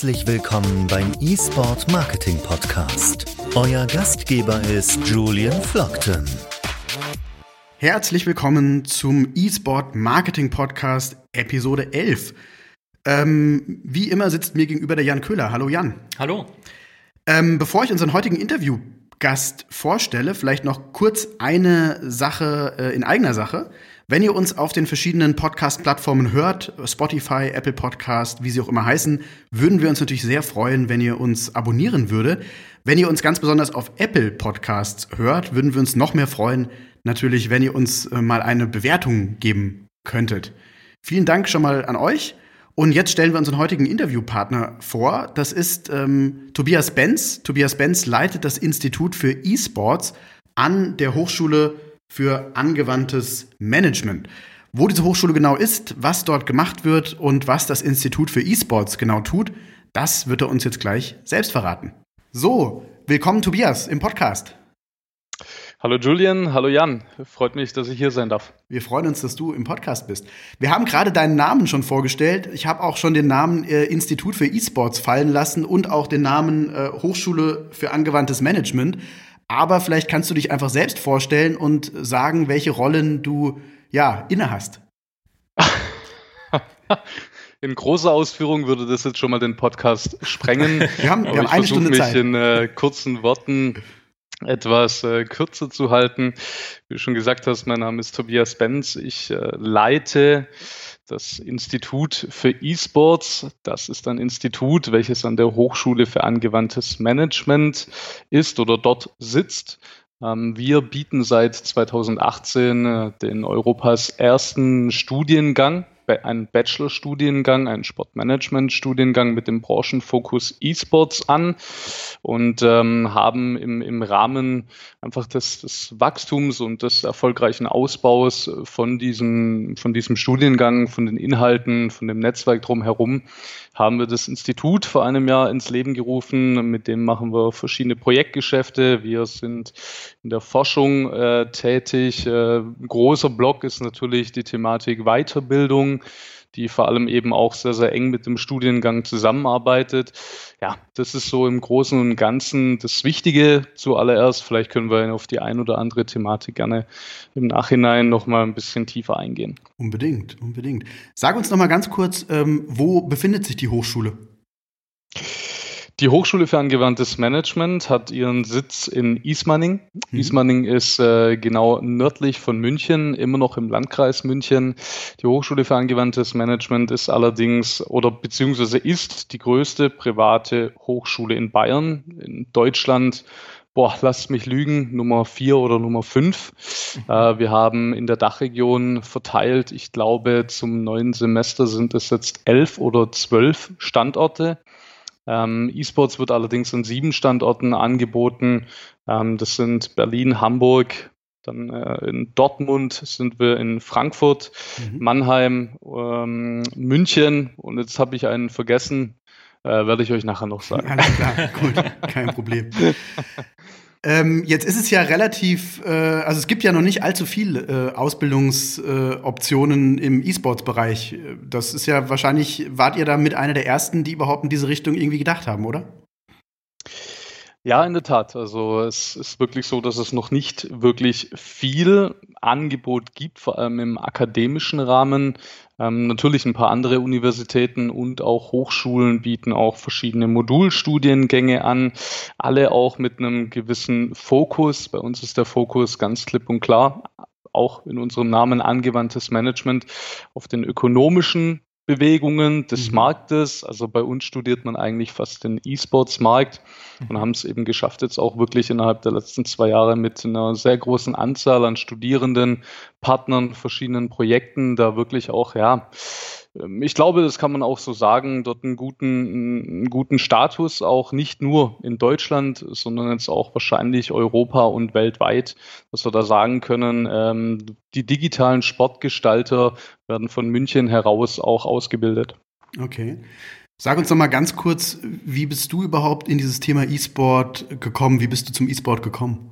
Herzlich willkommen beim eSport Marketing Podcast. Euer Gastgeber ist Julian Flockton. Herzlich willkommen zum eSport Marketing Podcast Episode 11. Ähm, wie immer sitzt mir gegenüber der Jan Köhler. Hallo Jan. Hallo. Ähm, bevor ich unseren heutigen Interviewgast vorstelle, vielleicht noch kurz eine Sache äh, in eigener Sache. Wenn ihr uns auf den verschiedenen Podcast-Plattformen hört, Spotify, Apple Podcast, wie sie auch immer heißen, würden wir uns natürlich sehr freuen, wenn ihr uns abonnieren würde. Wenn ihr uns ganz besonders auf Apple Podcasts hört, würden wir uns noch mehr freuen, natürlich, wenn ihr uns äh, mal eine Bewertung geben könntet. Vielen Dank schon mal an euch. Und jetzt stellen wir unseren heutigen Interviewpartner vor. Das ist ähm, Tobias Benz. Tobias Benz leitet das Institut für E-Sports an der Hochschule für angewandtes Management. Wo diese Hochschule genau ist, was dort gemacht wird und was das Institut für E-Sports genau tut, das wird er uns jetzt gleich selbst verraten. So, willkommen Tobias im Podcast. Hallo Julian, hallo Jan. Freut mich, dass ich hier sein darf. Wir freuen uns, dass du im Podcast bist. Wir haben gerade deinen Namen schon vorgestellt. Ich habe auch schon den Namen äh, Institut für E-Sports fallen lassen und auch den Namen äh, Hochschule für angewandtes Management. Aber vielleicht kannst du dich einfach selbst vorstellen und sagen, welche Rollen du ja inne hast. In großer Ausführung würde das jetzt schon mal den Podcast sprengen. wir haben, wir haben eine Stunde mich Zeit. in äh, kurzen Worten etwas äh, kürzer zu halten. Wie du schon gesagt hast, mein Name ist Tobias Benz. Ich äh, leite das Institut für E-Sports. Das ist ein Institut, welches an der Hochschule für angewandtes Management ist oder dort sitzt. Ähm, wir bieten seit 2018 äh, den Europas ersten Studiengang einen Bachelor-Studiengang, einen Sportmanagement-Studiengang mit dem Branchenfokus E-Sports an und ähm, haben im, im Rahmen einfach des, des Wachstums und des erfolgreichen Ausbaus von diesem, von diesem Studiengang, von den Inhalten, von dem Netzwerk drumherum, haben wir das Institut vor einem Jahr ins Leben gerufen. Mit dem machen wir verschiedene Projektgeschäfte. Wir sind in der Forschung äh, tätig. Äh, großer Block ist natürlich die Thematik Weiterbildung die vor allem eben auch sehr, sehr eng mit dem Studiengang zusammenarbeitet. Ja, das ist so im Großen und Ganzen das Wichtige zuallererst. Vielleicht können wir auf die ein oder andere Thematik gerne im Nachhinein nochmal ein bisschen tiefer eingehen. Unbedingt, unbedingt. Sag uns nochmal ganz kurz, ähm, wo befindet sich die Hochschule? Die Hochschule für angewandtes Management hat ihren Sitz in Ismaning. Mhm. Ismaning ist äh, genau nördlich von München, immer noch im Landkreis München. Die Hochschule für angewandtes Management ist allerdings oder beziehungsweise ist die größte private Hochschule in Bayern, in Deutschland. Boah, lasst mich lügen, Nummer vier oder Nummer fünf. Mhm. Äh, wir haben in der Dachregion verteilt, ich glaube, zum neuen Semester sind es jetzt elf oder zwölf Standorte. Ähm, E-Sports wird allerdings an sieben Standorten angeboten. Ähm, das sind Berlin, Hamburg, dann äh, in Dortmund sind wir in Frankfurt, mhm. Mannheim, ähm, München und jetzt habe ich einen vergessen, äh, werde ich euch nachher noch sagen. Alles klar, gut, kein Problem. Ähm, jetzt ist es ja relativ, äh, also es gibt ja noch nicht allzu viele äh, Ausbildungsoptionen äh, im E-Sports-Bereich. Das ist ja wahrscheinlich, wart ihr da mit einer der ersten, die überhaupt in diese Richtung irgendwie gedacht haben, oder? Ja, in der Tat. Also es ist wirklich so, dass es noch nicht wirklich viel Angebot gibt, vor allem im akademischen Rahmen. Ähm, natürlich ein paar andere Universitäten und auch Hochschulen bieten auch verschiedene Modulstudiengänge an, alle auch mit einem gewissen Fokus. Bei uns ist der Fokus ganz klipp und klar, auch in unserem Namen angewandtes Management auf den ökonomischen Bewegungen des mhm. Marktes. Also bei uns studiert man eigentlich fast den E-Sports-Markt und haben es eben geschafft, jetzt auch wirklich innerhalb der letzten zwei Jahre mit einer sehr großen Anzahl an Studierenden, Partnern, verschiedenen Projekten da wirklich auch, ja, ich glaube, das kann man auch so sagen, dort einen guten, einen guten Status, auch nicht nur in Deutschland, sondern jetzt auch wahrscheinlich Europa und weltweit, dass wir da sagen können, ähm, die digitalen Sportgestalter werden von München heraus auch ausgebildet. Okay. Sag uns doch mal ganz kurz, wie bist du überhaupt in dieses Thema E-Sport gekommen? Wie bist du zum E-Sport gekommen?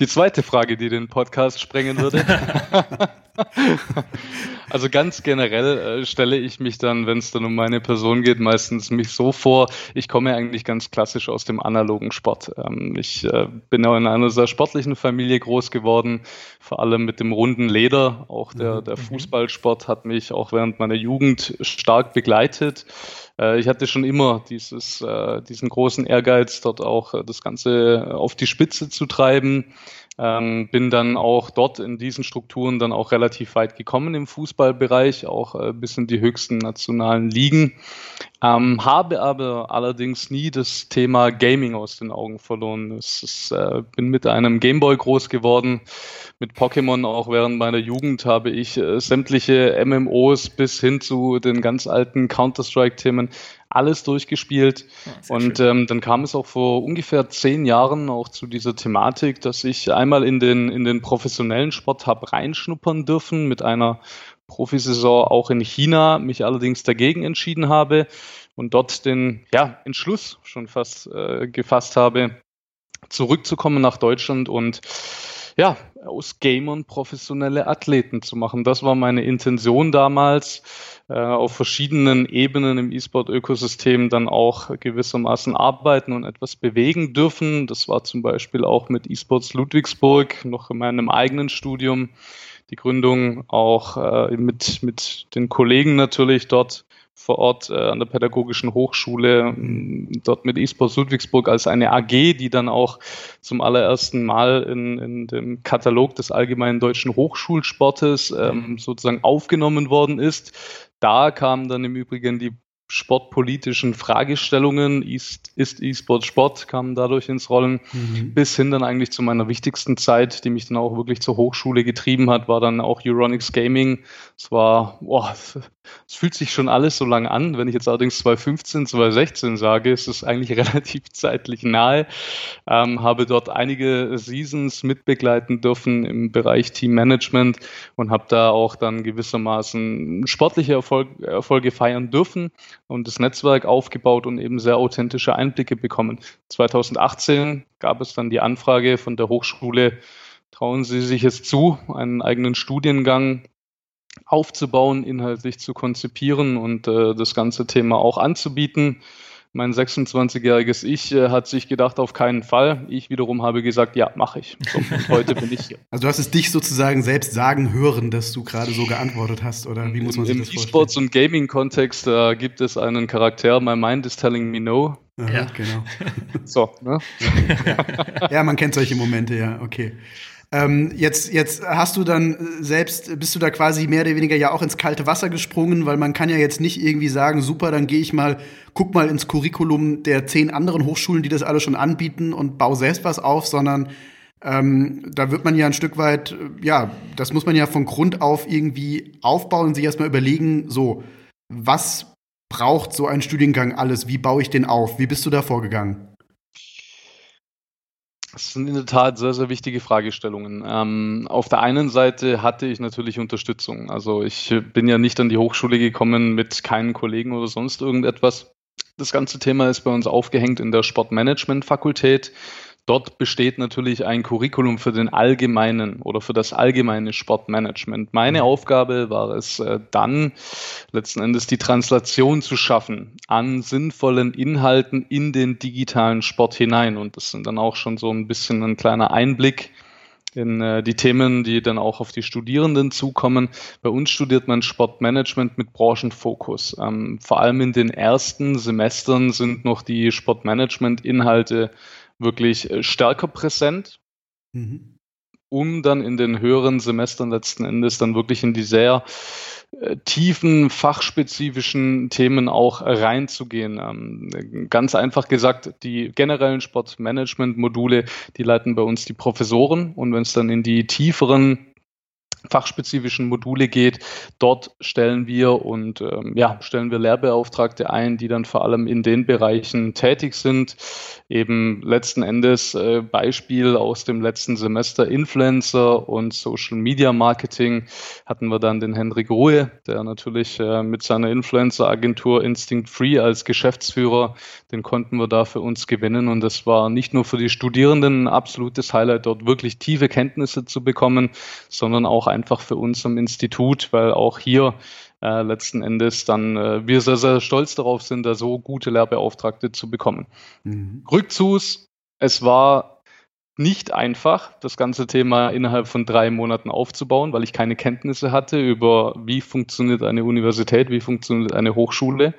Die zweite Frage, die den Podcast sprengen würde. also ganz generell äh, stelle ich mich dann, wenn es dann um meine Person geht, meistens mich so vor, ich komme eigentlich ganz klassisch aus dem analogen Sport. Ähm, ich äh, bin auch in einer sehr sportlichen Familie groß geworden, vor allem mit dem runden Leder. Auch der, mhm. der mhm. Fußballsport hat mich auch während meiner Jugend stark begleitet. Äh, ich hatte schon immer dieses, äh, diesen großen Ehrgeiz, dort auch äh, das Ganze auf die Spitze zu treiben. Ähm, bin dann auch dort in diesen Strukturen dann auch relativ weit gekommen im Fußballbereich, auch äh, bis in die höchsten nationalen Ligen. Ähm, habe aber allerdings nie das Thema Gaming aus den Augen verloren. Ist, äh, bin mit einem Gameboy groß geworden, mit Pokémon auch während meiner Jugend habe ich äh, sämtliche MMOs bis hin zu den ganz alten Counter-Strike-Themen alles durchgespielt. Ja, und ähm, dann kam es auch vor ungefähr zehn Jahren auch zu dieser Thematik, dass ich einmal in den, in den professionellen Sport habe reinschnuppern dürfen mit einer Profisaison auch in China, mich allerdings dagegen entschieden habe und dort den ja, Entschluss schon fast äh, gefasst habe, zurückzukommen nach Deutschland und ja, aus Gamern professionelle Athleten zu machen. Das war meine Intention damals, äh, auf verschiedenen Ebenen im E-Sport-Ökosystem dann auch gewissermaßen arbeiten und etwas bewegen dürfen. Das war zum Beispiel auch mit E-Sports Ludwigsburg noch in meinem eigenen Studium die Gründung, auch äh, mit, mit den Kollegen natürlich dort vor Ort äh, an der Pädagogischen Hochschule, dort mit eSports Ludwigsburg als eine AG, die dann auch zum allerersten Mal in, in dem Katalog des Allgemeinen Deutschen Hochschulsportes ähm, sozusagen aufgenommen worden ist. Da kam dann im Übrigen die sportpolitischen Fragestellungen, ist, ist E-Sport Sport, kamen dadurch ins Rollen, mhm. bis hin dann eigentlich zu meiner wichtigsten Zeit, die mich dann auch wirklich zur Hochschule getrieben hat, war dann auch Euronics Gaming. Es war, boah, es fühlt sich schon alles so lang an. Wenn ich jetzt allerdings 2015, 2016 sage, ist es eigentlich relativ zeitlich nahe. Ähm, habe dort einige Seasons mitbegleiten dürfen im Bereich Team Management und habe da auch dann gewissermaßen sportliche Erfolg, Erfolge feiern dürfen und das Netzwerk aufgebaut und eben sehr authentische Einblicke bekommen. 2018 gab es dann die Anfrage von der Hochschule, trauen Sie sich jetzt zu, einen eigenen Studiengang aufzubauen, inhaltlich zu konzipieren und äh, das ganze Thema auch anzubieten. Mein 26-jähriges Ich äh, hat sich gedacht, auf keinen Fall. Ich wiederum habe gesagt, ja, mache ich. So, und heute bin ich hier. Also du hast es dich sozusagen selbst sagen hören, dass du gerade so geantwortet hast, oder wie muss man sich Im das vorstellen? Im E-Sports- und Gaming-Kontext äh, gibt es einen Charakter, my mind is telling me no. Aha, ja, genau. So, ne? ja. ja, man kennt solche Momente, ja, okay. Ähm, jetzt, jetzt hast du dann selbst, bist du da quasi mehr oder weniger ja auch ins kalte Wasser gesprungen, weil man kann ja jetzt nicht irgendwie sagen, super, dann gehe ich mal, guck mal ins Curriculum der zehn anderen Hochschulen, die das alle schon anbieten und baue selbst was auf, sondern ähm, da wird man ja ein Stück weit, ja, das muss man ja von Grund auf irgendwie aufbauen und sich erstmal überlegen, so, was braucht so ein Studiengang alles? Wie baue ich den auf? Wie bist du da vorgegangen? Das sind in der Tat sehr, sehr wichtige Fragestellungen. Ähm, auf der einen Seite hatte ich natürlich Unterstützung. Also ich bin ja nicht an die Hochschule gekommen mit keinen Kollegen oder sonst irgendetwas. Das ganze Thema ist bei uns aufgehängt in der Sportmanagement-Fakultät. Dort besteht natürlich ein Curriculum für den allgemeinen oder für das allgemeine Sportmanagement. Meine mhm. Aufgabe war es äh, dann letzten Endes die Translation zu schaffen an sinnvollen Inhalten in den digitalen Sport hinein. Und das sind dann auch schon so ein bisschen ein kleiner Einblick in äh, die Themen, die dann auch auf die Studierenden zukommen. Bei uns studiert man Sportmanagement mit Branchenfokus. Ähm, vor allem in den ersten Semestern sind noch die Sportmanagement-Inhalte wirklich äh, stärker präsent, mhm. um dann in den höheren Semestern letzten Endes dann wirklich in die sehr äh, tiefen, fachspezifischen Themen auch reinzugehen. Ähm, ganz einfach gesagt, die generellen Sportmanagement-Module, die leiten bei uns die Professoren und wenn es dann in die tieferen fachspezifischen Module geht. Dort stellen wir und ähm, ja, stellen wir Lehrbeauftragte ein, die dann vor allem in den Bereichen tätig sind. Eben letzten Endes äh, Beispiel aus dem letzten Semester Influencer und Social Media Marketing hatten wir dann den Henrik Ruhe, der natürlich äh, mit seiner Influencer-Agentur Instinct Free als Geschäftsführer, den konnten wir da für uns gewinnen und das war nicht nur für die Studierenden ein absolutes Highlight, dort wirklich tiefe Kenntnisse zu bekommen, sondern auch einfach für uns am Institut, weil auch hier äh, letzten Endes dann äh, wir sehr, sehr stolz darauf sind, da so gute Lehrbeauftragte zu bekommen. Mhm. Rückzus, es war nicht einfach, das ganze Thema innerhalb von drei Monaten aufzubauen, weil ich keine Kenntnisse hatte über, wie funktioniert eine Universität, wie funktioniert eine Hochschule. Mhm.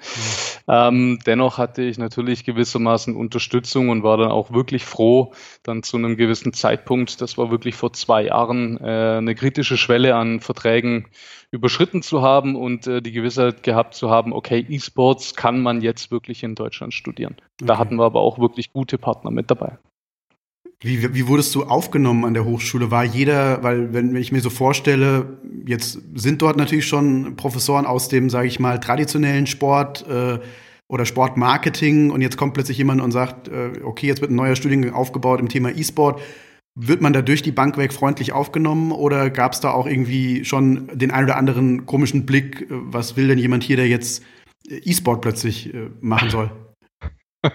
Ähm, dennoch hatte ich natürlich gewissermaßen Unterstützung und war dann auch wirklich froh, dann zu einem gewissen Zeitpunkt, das war wirklich vor zwei Jahren, äh, eine kritische Schwelle an Verträgen überschritten zu haben und äh, die Gewissheit gehabt zu haben, okay, E-Sports kann man jetzt wirklich in Deutschland studieren. Okay. Da hatten wir aber auch wirklich gute Partner mit dabei. Wie, wie wurdest du aufgenommen an der Hochschule? War jeder, weil wenn ich mir so vorstelle, jetzt sind dort natürlich schon Professoren aus dem, sage ich mal, traditionellen Sport äh, oder Sportmarketing und jetzt kommt plötzlich jemand und sagt, äh, okay, jetzt wird ein neuer Studiengang aufgebaut im Thema E-Sport. Wird man da durch die Bank weg freundlich aufgenommen oder gab es da auch irgendwie schon den ein oder anderen komischen Blick, äh, was will denn jemand hier, der jetzt äh, E-Sport plötzlich äh, machen soll?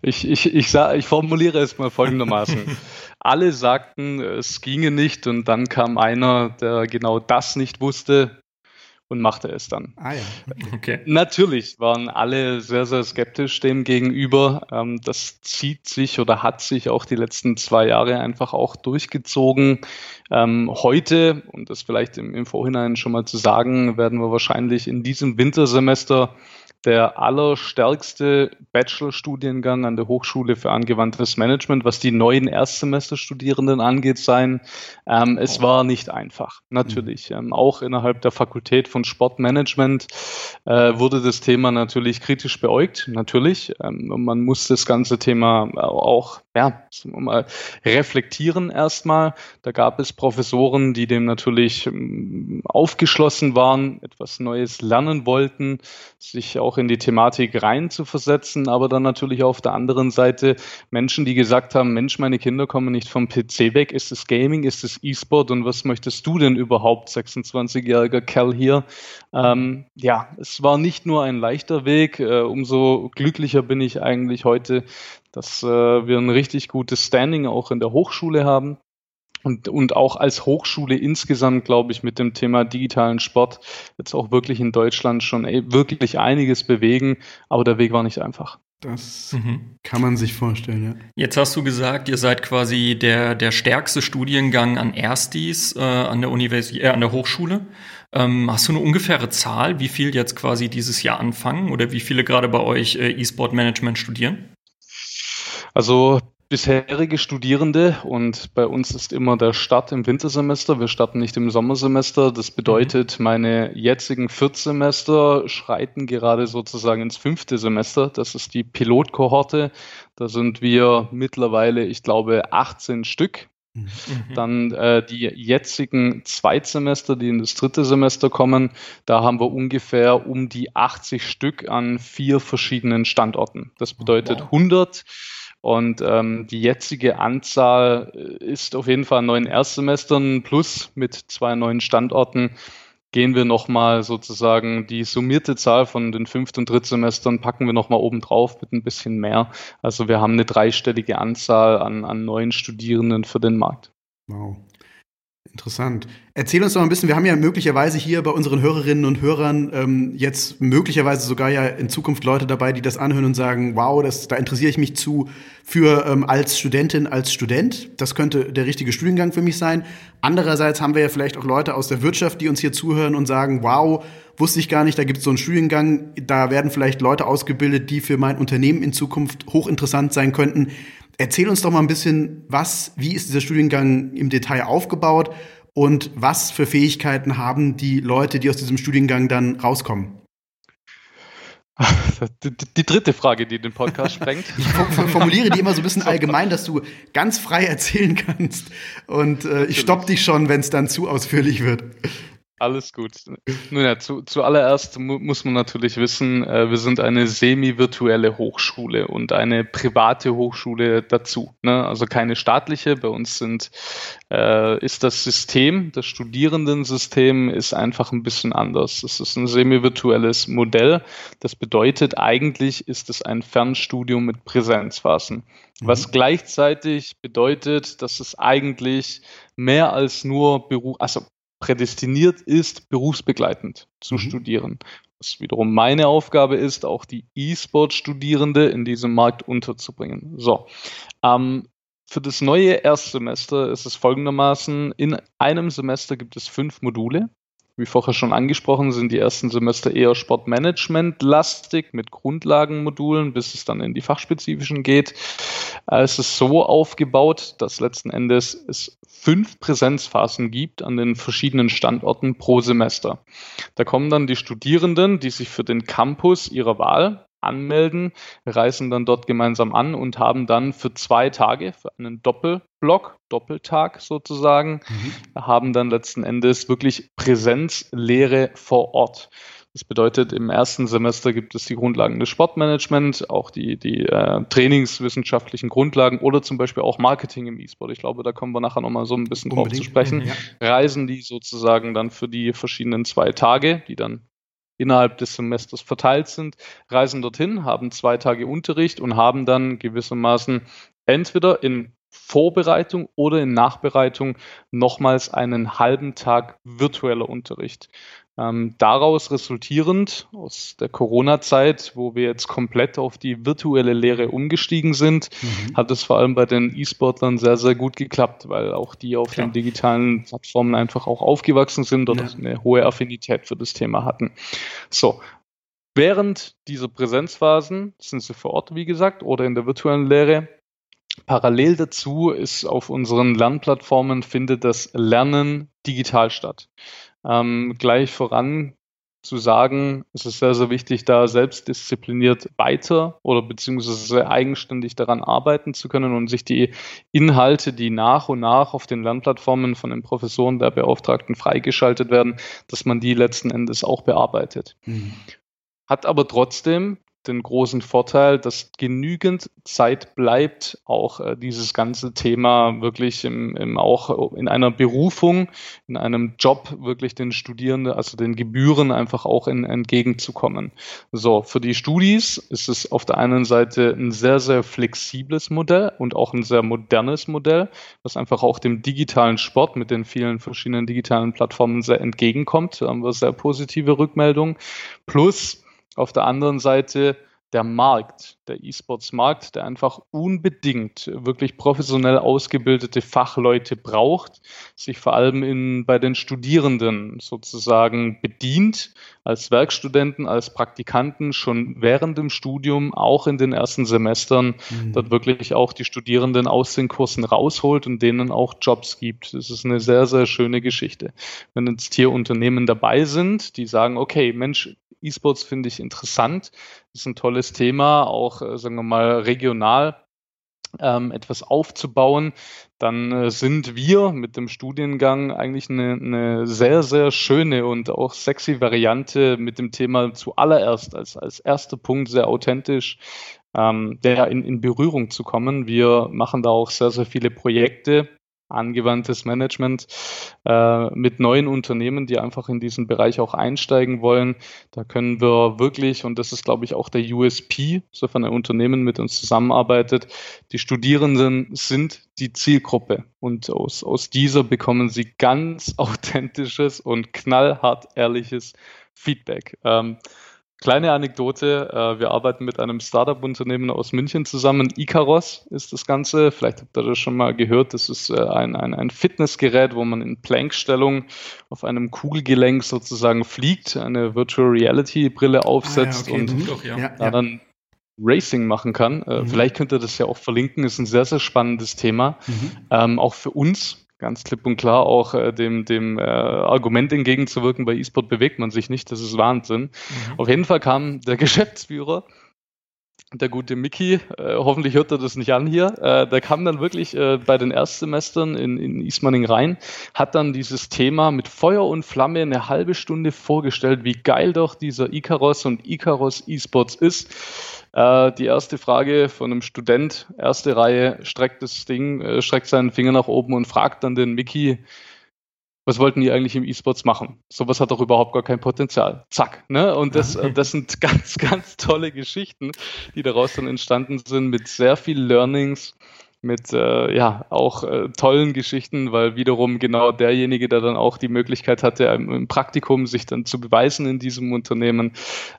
Ich, ich, ich, sag, ich formuliere es mal folgendermaßen. Alle sagten, es ginge nicht und dann kam einer, der genau das nicht wusste und machte es dann. Ah ja. Okay. Natürlich waren alle sehr, sehr skeptisch dem gegenüber. Ähm, das zieht sich oder hat sich auch die letzten zwei Jahre einfach auch durchgezogen. Ähm, heute, und das vielleicht im, im Vorhinein schon mal zu sagen, werden wir wahrscheinlich in diesem Wintersemester der allerstärkste Bachelorstudiengang an der Hochschule für angewandtes Management, was die neuen Erstsemesterstudierenden angeht, sein. Ähm, es oh. war nicht einfach, natürlich. Mhm. Ähm, auch innerhalb der Fakultät von Sportmanagement äh, wurde das Thema natürlich kritisch beäugt, natürlich. Ähm, man muss das ganze Thema auch ja, mal reflektieren erstmal. Da gab es Professoren, die dem natürlich ähm, aufgeschlossen waren, etwas Neues lernen wollten, sich auch in die Thematik rein zu versetzen, aber dann natürlich auf der anderen Seite Menschen, die gesagt haben, Mensch, meine Kinder kommen nicht vom PC weg, ist es Gaming, ist es E-Sport und was möchtest du denn überhaupt, 26-jähriger Kerl hier? Ähm, ja, es war nicht nur ein leichter Weg, äh, umso glücklicher bin ich eigentlich heute, dass äh, wir ein richtig gutes Standing auch in der Hochschule haben. Und, und auch als Hochschule insgesamt, glaube ich, mit dem Thema digitalen Sport jetzt auch wirklich in Deutschland schon ey, wirklich einiges bewegen. Aber der Weg war nicht einfach. Das mhm. kann man sich vorstellen, ja. Jetzt hast du gesagt, ihr seid quasi der, der stärkste Studiengang an Erstis äh, an, der Universität, äh, an der Hochschule. Ähm, hast du eine ungefähre Zahl, wie viel jetzt quasi dieses Jahr anfangen oder wie viele gerade bei euch äh, E-Sport Management studieren? Also bisherige Studierende und bei uns ist immer der Start im Wintersemester. Wir starten nicht im Sommersemester. Das bedeutet, mhm. meine jetzigen Viertsemester schreiten gerade sozusagen ins fünfte Semester. Das ist die Pilotkohorte. Da sind wir mittlerweile, ich glaube, 18 Stück. Mhm. Dann äh, die jetzigen Zweitsemester, die in das dritte Semester kommen, da haben wir ungefähr um die 80 Stück an vier verschiedenen Standorten. Das bedeutet wow. 100 und ähm, die jetzige Anzahl äh, ist auf jeden Fall an neuen Erstsemestern plus mit zwei neuen Standorten gehen wir nochmal sozusagen die summierte Zahl von den Fünft- und Drittsemestern packen wir nochmal oben drauf mit ein bisschen mehr. Also wir haben eine dreistellige Anzahl an, an neuen Studierenden für den Markt. Wow. Interessant. Erzähl uns doch ein bisschen, wir haben ja möglicherweise hier bei unseren Hörerinnen und Hörern ähm, jetzt möglicherweise sogar ja in Zukunft Leute dabei, die das anhören und sagen, wow, das, da interessiere ich mich zu für ähm, als Studentin, als Student. Das könnte der richtige Studiengang für mich sein. Andererseits haben wir ja vielleicht auch Leute aus der Wirtschaft, die uns hier zuhören und sagen, wow, wusste ich gar nicht, da gibt es so einen Studiengang, da werden vielleicht Leute ausgebildet, die für mein Unternehmen in Zukunft hochinteressant sein könnten. Erzähl uns doch mal ein bisschen, was, wie ist dieser Studiengang im Detail aufgebaut und was für Fähigkeiten haben die Leute, die aus diesem Studiengang dann rauskommen? Die, die, dritte Frage, die den Podcast sprengt. Ich formuliere die immer so ein bisschen allgemein, dass du ganz frei erzählen kannst. Und äh, ich stopp dich schon, wenn es dann zu ausführlich wird. Alles gut. Nun ja, zu, zuallererst mu muss man natürlich wissen, äh, wir sind eine semi-virtuelle Hochschule und eine private Hochschule dazu. Ne? Also keine staatliche. Bei uns sind, äh, ist das System, das Studierendensystem ist einfach ein bisschen anders. Es ist ein semi-virtuelles Modell. Das bedeutet, eigentlich ist es ein Fernstudium mit Präsenzphasen. Was mhm. gleichzeitig bedeutet, dass es eigentlich mehr als nur Beruf, also prädestiniert ist, berufsbegleitend zu mhm. studieren. Was wiederum meine Aufgabe ist, auch die E-Sport-Studierende in diesem Markt unterzubringen. So. Ähm, für das neue Erstsemester ist es folgendermaßen, in einem Semester gibt es fünf Module. Wie vorher schon angesprochen, sind die ersten Semester eher Sportmanagement-lastig mit Grundlagenmodulen, bis es dann in die fachspezifischen geht. Es ist so aufgebaut, dass letzten Endes es fünf Präsenzphasen gibt an den verschiedenen Standorten pro Semester. Da kommen dann die Studierenden, die sich für den Campus ihrer Wahl anmelden, reisen dann dort gemeinsam an und haben dann für zwei Tage, für einen Doppelblock, Doppeltag sozusagen, mhm. haben dann letzten Endes wirklich Präsenzlehre vor Ort. Das bedeutet, im ersten Semester gibt es die Grundlagen des Sportmanagement, auch die, die äh, trainingswissenschaftlichen Grundlagen oder zum Beispiel auch Marketing im E-Sport. Ich glaube, da kommen wir nachher nochmal so ein bisschen Unbedingt. drauf zu sprechen. Ja. Reisen die sozusagen dann für die verschiedenen zwei Tage, die dann innerhalb des Semesters verteilt sind, reisen dorthin, haben zwei Tage Unterricht und haben dann gewissermaßen entweder in Vorbereitung oder in Nachbereitung nochmals einen halben Tag virtueller Unterricht. Ähm, daraus resultierend aus der Corona-Zeit, wo wir jetzt komplett auf die virtuelle Lehre umgestiegen sind, mhm. hat es vor allem bei den E-Sportlern sehr, sehr gut geklappt, weil auch die auf Klar. den digitalen Plattformen einfach auch aufgewachsen sind und ja. eine hohe Affinität für das Thema hatten. So. Während dieser Präsenzphasen sind sie vor Ort, wie gesagt, oder in der virtuellen Lehre. Parallel dazu ist auf unseren Lernplattformen findet das Lernen digital statt ähm, gleich voran zu sagen, es ist sehr, sehr wichtig, da selbstdiszipliniert weiter oder beziehungsweise sehr eigenständig daran arbeiten zu können und sich die Inhalte, die nach und nach auf den Lernplattformen von den Professoren der Beauftragten freigeschaltet werden, dass man die letzten Endes auch bearbeitet. Mhm. Hat aber trotzdem den großen Vorteil, dass genügend Zeit bleibt, auch äh, dieses ganze Thema wirklich im, im, auch in einer Berufung, in einem Job wirklich den Studierenden, also den Gebühren einfach auch in, entgegenzukommen. So, für die Studis ist es auf der einen Seite ein sehr, sehr flexibles Modell und auch ein sehr modernes Modell, was einfach auch dem digitalen Sport mit den vielen verschiedenen digitalen Plattformen sehr entgegenkommt. Da haben wir sehr positive Rückmeldungen. Plus, auf der anderen Seite der Markt, der E-Sports-Markt, der einfach unbedingt wirklich professionell ausgebildete Fachleute braucht, sich vor allem in, bei den Studierenden sozusagen bedient, als Werkstudenten, als Praktikanten schon während dem Studium, auch in den ersten Semestern, mhm. dort wirklich auch die Studierenden aus den Kursen rausholt und denen auch Jobs gibt. Das ist eine sehr, sehr schöne Geschichte. Wenn jetzt hier Unternehmen dabei sind, die sagen, okay, Mensch, E-Sports finde ich interessant, ist ein tolles Thema, auch, äh, sagen wir mal, regional ähm, etwas aufzubauen, dann äh, sind wir mit dem Studiengang eigentlich eine, eine, sehr, sehr schöne und auch sexy Variante mit dem Thema zuallererst als, als erster Punkt sehr authentisch ähm, der in, in Berührung zu kommen. Wir machen da auch sehr, sehr viele Projekte angewandtes Management äh, mit neuen Unternehmen, die einfach in diesen Bereich auch einsteigen wollen. Da können wir wirklich, und das ist, glaube ich, auch der USP, sofern ein Unternehmen mit uns zusammenarbeitet, die Studierenden sind die Zielgruppe und aus, aus dieser bekommen sie ganz authentisches und knallhart ehrliches Feedback. Ähm, Kleine Anekdote, äh, wir arbeiten mit einem Startup-Unternehmen aus München zusammen. Icaros ist das Ganze. Vielleicht habt ihr das schon mal gehört. Das ist äh, ein, ein, ein Fitnessgerät, wo man in Plankstellung auf einem Kugelgelenk sozusagen fliegt, eine Virtual Reality-Brille aufsetzt ah, ja, okay. und ja. Ja, dann Racing machen kann. Äh, mhm. Vielleicht könnt ihr das ja auch verlinken. Ist ein sehr, sehr spannendes Thema. Mhm. Ähm, auch für uns ganz klipp und klar auch äh, dem, dem äh, Argument entgegenzuwirken, bei E-Sport bewegt man sich nicht, das ist Wahnsinn. Mhm. Auf jeden Fall kam der Geschäftsführer der gute Mickey, äh, hoffentlich hört er das nicht an hier, äh, der kam dann wirklich äh, bei den Erstsemestern in, in Ismaning rein, hat dann dieses Thema mit Feuer und Flamme eine halbe Stunde vorgestellt, wie geil doch dieser Icaros und Icaros E-Sports ist. Äh, die erste Frage von einem Student, erste Reihe, streckt das Ding, äh, streckt seinen Finger nach oben und fragt dann den Mickey, was wollten die eigentlich im E-Sports machen? Sowas hat doch überhaupt gar kein Potenzial. Zack. Ne? Und das, das sind ganz, ganz tolle Geschichten, die daraus dann entstanden sind mit sehr viel Learnings, mit äh, ja auch äh, tollen Geschichten, weil wiederum genau derjenige, der dann auch die Möglichkeit hatte, im, Praktikum sich dann zu beweisen in diesem Unternehmen,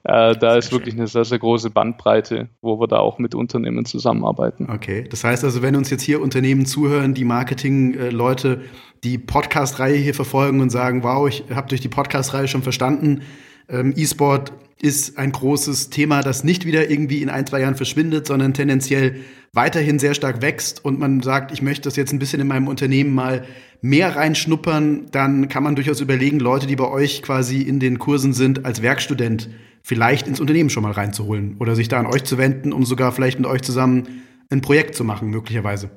äh, da ist wirklich eine sehr, sehr große Bandbreite, wo wir da auch mit Unternehmen zusammenarbeiten. Okay, das heißt also, wenn uns jetzt hier Unternehmen zuhören, die Marketing-Leute die Podcast-Reihe hier verfolgen und sagen, wow, ich habe durch die Podcast-Reihe schon verstanden, ähm, E-Sport ist ein großes Thema, das nicht wieder irgendwie in ein, zwei Jahren verschwindet, sondern tendenziell weiterhin sehr stark wächst und man sagt, ich möchte das jetzt ein bisschen in meinem Unternehmen mal mehr reinschnuppern, dann kann man durchaus überlegen, Leute, die bei euch quasi in den Kursen sind, als Werkstudent vielleicht ins Unternehmen schon mal reinzuholen oder sich da an euch zu wenden, um sogar vielleicht mit euch zusammen ein Projekt zu machen, möglicherweise.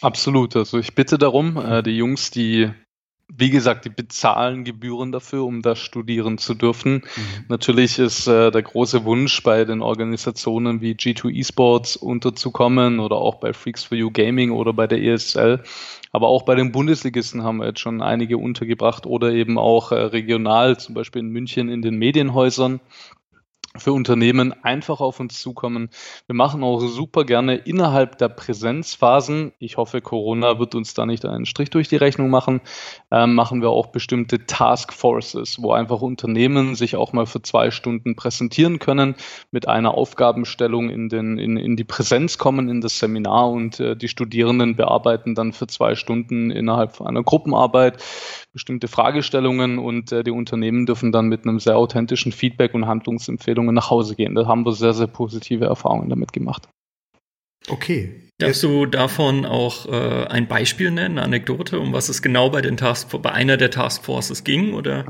Absolut. Also ich bitte darum, äh, die Jungs, die wie gesagt, die bezahlen Gebühren dafür, um das studieren zu dürfen. Mhm. Natürlich ist äh, der große Wunsch bei den Organisationen wie G2 Esports unterzukommen oder auch bei Freaks for You Gaming oder bei der ESL. Aber auch bei den Bundesligisten haben wir jetzt schon einige untergebracht oder eben auch äh, regional, zum Beispiel in München in den Medienhäusern für Unternehmen einfach auf uns zukommen. Wir machen auch super gerne innerhalb der Präsenzphasen, ich hoffe, Corona wird uns da nicht einen Strich durch die Rechnung machen, äh, machen wir auch bestimmte Task Forces, wo einfach Unternehmen sich auch mal für zwei Stunden präsentieren können, mit einer Aufgabenstellung in, den, in, in die Präsenz kommen, in das Seminar und äh, die Studierenden bearbeiten dann für zwei Stunden innerhalb einer Gruppenarbeit bestimmte Fragestellungen und äh, die Unternehmen dürfen dann mit einem sehr authentischen Feedback und Handlungsempfehlungen nach Hause gehen. Da haben wir sehr, sehr positive Erfahrungen damit gemacht. Okay. Darfst du davon auch äh, ein Beispiel nennen, eine Anekdote, um was es genau bei den Task bei einer der Taskforces ging? Oder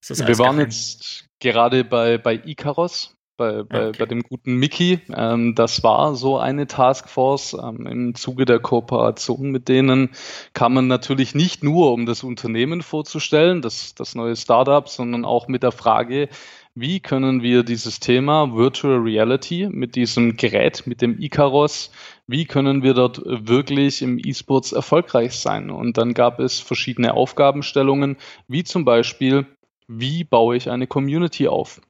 ist das Wir waren geheim? jetzt gerade bei, bei Icaros bei, bei, okay. bei dem guten Mickey. Ähm, das war so eine Taskforce. Ähm, Im Zuge der Kooperation mit denen kam man natürlich nicht nur, um das Unternehmen vorzustellen, das, das neue Startup, sondern auch mit der Frage, wie können wir dieses Thema Virtual Reality mit diesem Gerät, mit dem Icaros, wie können wir dort wirklich im E-Sports erfolgreich sein? Und dann gab es verschiedene Aufgabenstellungen, wie zum Beispiel, wie baue ich eine Community auf?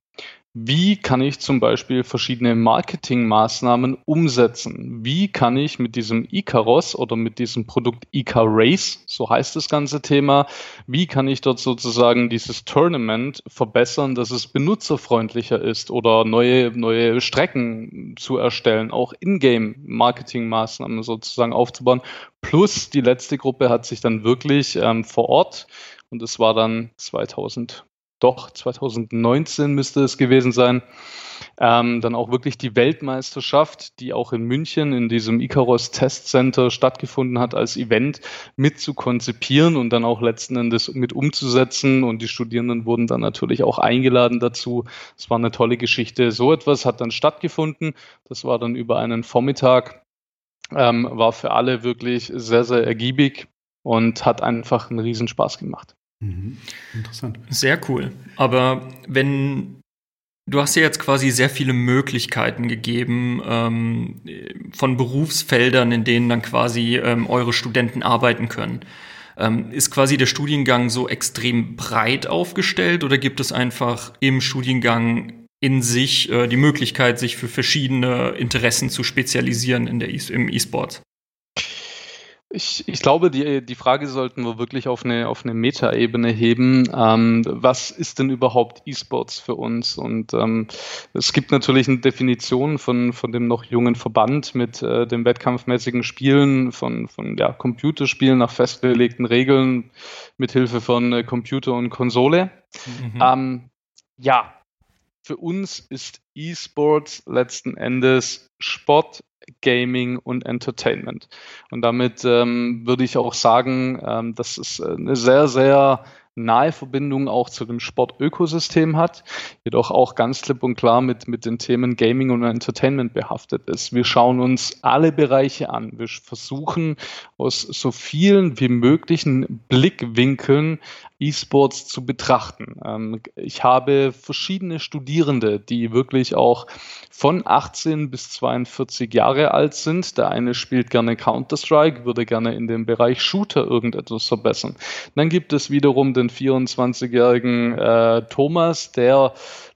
Wie kann ich zum Beispiel verschiedene Marketingmaßnahmen umsetzen? Wie kann ich mit diesem Icaros oder mit diesem Produkt Ica-Race, so heißt das ganze Thema, wie kann ich dort sozusagen dieses Tournament verbessern, dass es benutzerfreundlicher ist oder neue, neue Strecken zu erstellen, auch Ingame-Marketingmaßnahmen sozusagen aufzubauen. Plus die letzte Gruppe hat sich dann wirklich ähm, vor Ort und es war dann 2000 doch 2019 müsste es gewesen sein. Ähm, dann auch wirklich die Weltmeisterschaft, die auch in München in diesem Icaros Test Center stattgefunden hat, als Event mit zu konzipieren und dann auch letzten Endes mit umzusetzen. Und die Studierenden wurden dann natürlich auch eingeladen dazu. Es war eine tolle Geschichte. So etwas hat dann stattgefunden. Das war dann über einen Vormittag, ähm, war für alle wirklich sehr, sehr ergiebig und hat einfach einen Riesenspaß gemacht. Mhm. Interessant. Sehr cool. Aber wenn du hast ja jetzt quasi sehr viele Möglichkeiten gegeben ähm, von Berufsfeldern, in denen dann quasi ähm, eure Studenten arbeiten können. Ähm, ist quasi der Studiengang so extrem breit aufgestellt oder gibt es einfach im Studiengang in sich äh, die Möglichkeit, sich für verschiedene Interessen zu spezialisieren in der e im E-Sport? Ich, ich glaube, die, die Frage sollten wir wirklich auf eine, auf eine Metaebene heben. Ähm, was ist denn überhaupt E-Sports für uns? Und ähm, es gibt natürlich eine Definition von, von dem noch jungen Verband mit äh, dem wettkampfmäßigen Spielen von, von ja, Computerspielen nach festgelegten Regeln mit Hilfe von äh, Computer und Konsole. Mhm. Ähm, ja, für uns ist E-Sports letzten Endes Sport Gaming und Entertainment. Und damit ähm, würde ich auch sagen, ähm, das ist eine sehr, sehr nahe Verbindung auch zu dem Sportökosystem hat, jedoch auch ganz klipp und klar mit, mit den Themen Gaming und Entertainment behaftet ist. Wir schauen uns alle Bereiche an. Wir versuchen aus so vielen wie möglichen Blickwinkeln E-Sports zu betrachten. Ähm, ich habe verschiedene Studierende, die wirklich auch von 18 bis 42 Jahre alt sind. Der eine spielt gerne Counter-Strike, würde gerne in dem Bereich Shooter irgendetwas verbessern. Dann gibt es wiederum den 24-jährigen äh, Thomas, der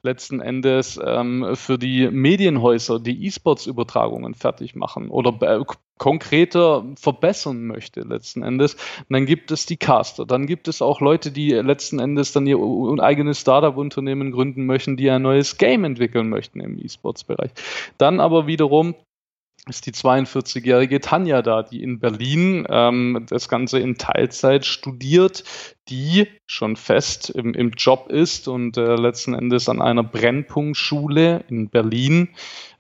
letzten Endes ähm, für die Medienhäuser die E-Sports-Übertragungen fertig machen oder äh, konkreter verbessern möchte letzten Endes. Und dann gibt es die Caster, dann gibt es auch Leute, die letzten Endes dann ihr eigenes Startup-Unternehmen gründen möchten, die ein neues Game entwickeln möchten im E-Sports-Bereich. Dann aber wiederum ist die 42-jährige Tanja da, die in Berlin ähm, das Ganze in Teilzeit studiert, die schon fest im, im Job ist und äh, letzten Endes an einer Brennpunktschule in Berlin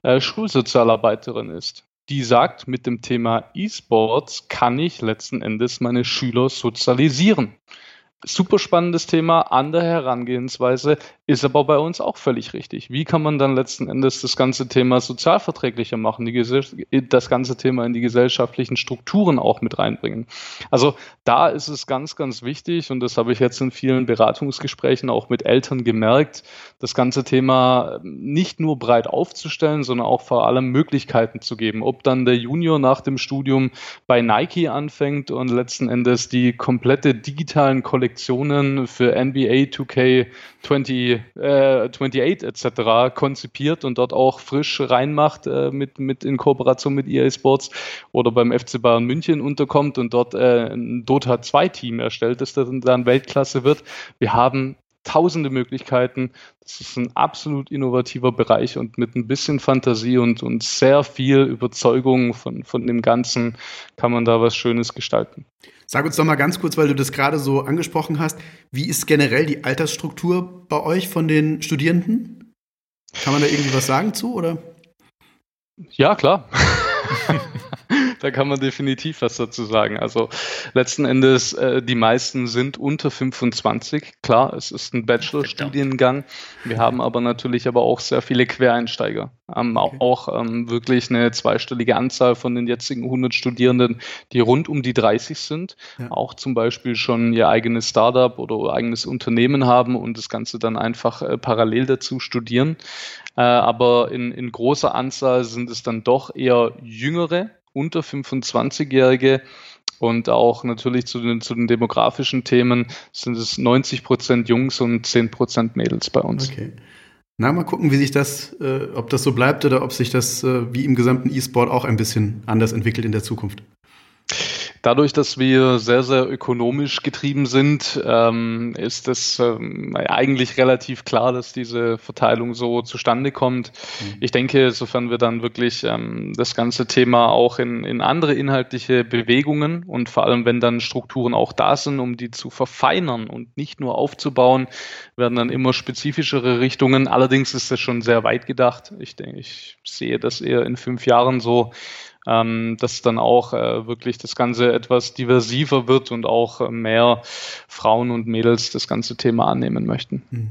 äh, Schulsozialarbeiterin ist. Die sagt, mit dem Thema E-Sports kann ich letzten Endes meine Schüler sozialisieren super spannendes Thema, andere Herangehensweise, ist aber bei uns auch völlig richtig. Wie kann man dann letzten Endes das ganze Thema sozialverträglicher machen, das ganze Thema in die gesellschaftlichen Strukturen auch mit reinbringen? Also da ist es ganz, ganz wichtig und das habe ich jetzt in vielen Beratungsgesprächen auch mit Eltern gemerkt, das ganze Thema nicht nur breit aufzustellen, sondern auch vor allem Möglichkeiten zu geben. Ob dann der Junior nach dem Studium bei Nike anfängt und letzten Endes die komplette digitalen Kollektionen Kollektionen für NBA 2K 20, äh, 28 etc. konzipiert und dort auch frisch reinmacht äh, mit, mit in Kooperation mit EA Sports oder beim FC Bayern München unterkommt und dort äh, ein Dota 2 Team erstellt, das dann Weltklasse wird. Wir haben tausende Möglichkeiten. Das ist ein absolut innovativer Bereich und mit ein bisschen Fantasie und, und sehr viel Überzeugung von, von dem Ganzen kann man da was Schönes gestalten. Sag uns doch mal ganz kurz, weil du das gerade so angesprochen hast, wie ist generell die Altersstruktur bei euch von den Studierenden? Kann man da irgendwie was sagen zu, oder? Ja, klar. da kann man definitiv was dazu sagen. Also letzten Endes, äh, die meisten sind unter 25. Klar, es ist ein Bachelor-Studiengang. Wir haben aber natürlich aber auch sehr viele Quereinsteiger. Ähm, okay. Auch ähm, wirklich eine zweistellige Anzahl von den jetzigen 100 Studierenden, die rund um die 30 sind. Ja. Auch zum Beispiel schon ihr eigenes Startup oder ihr eigenes Unternehmen haben und das Ganze dann einfach äh, parallel dazu studieren. Äh, aber in, in großer Anzahl sind es dann doch eher jüngere, unter 25-Jährige. Und auch natürlich zu den, zu den demografischen Themen sind es 90 Prozent Jungs und 10 Prozent Mädels bei uns. Okay. Na, mal gucken, wie sich das, äh, ob das so bleibt oder ob sich das äh, wie im gesamten E-Sport auch ein bisschen anders entwickelt in der Zukunft. Dadurch, dass wir sehr, sehr ökonomisch getrieben sind, ähm, ist es ähm, eigentlich relativ klar, dass diese Verteilung so zustande kommt. Mhm. Ich denke, sofern wir dann wirklich ähm, das ganze Thema auch in, in andere inhaltliche Bewegungen und vor allem, wenn dann Strukturen auch da sind, um die zu verfeinern und nicht nur aufzubauen, werden dann immer spezifischere Richtungen. Allerdings ist das schon sehr weit gedacht. Ich denke, ich sehe das eher in fünf Jahren so ähm, dass dann auch äh, wirklich das Ganze etwas diversiver wird und auch äh, mehr Frauen und Mädels das ganze Thema annehmen möchten. Mhm.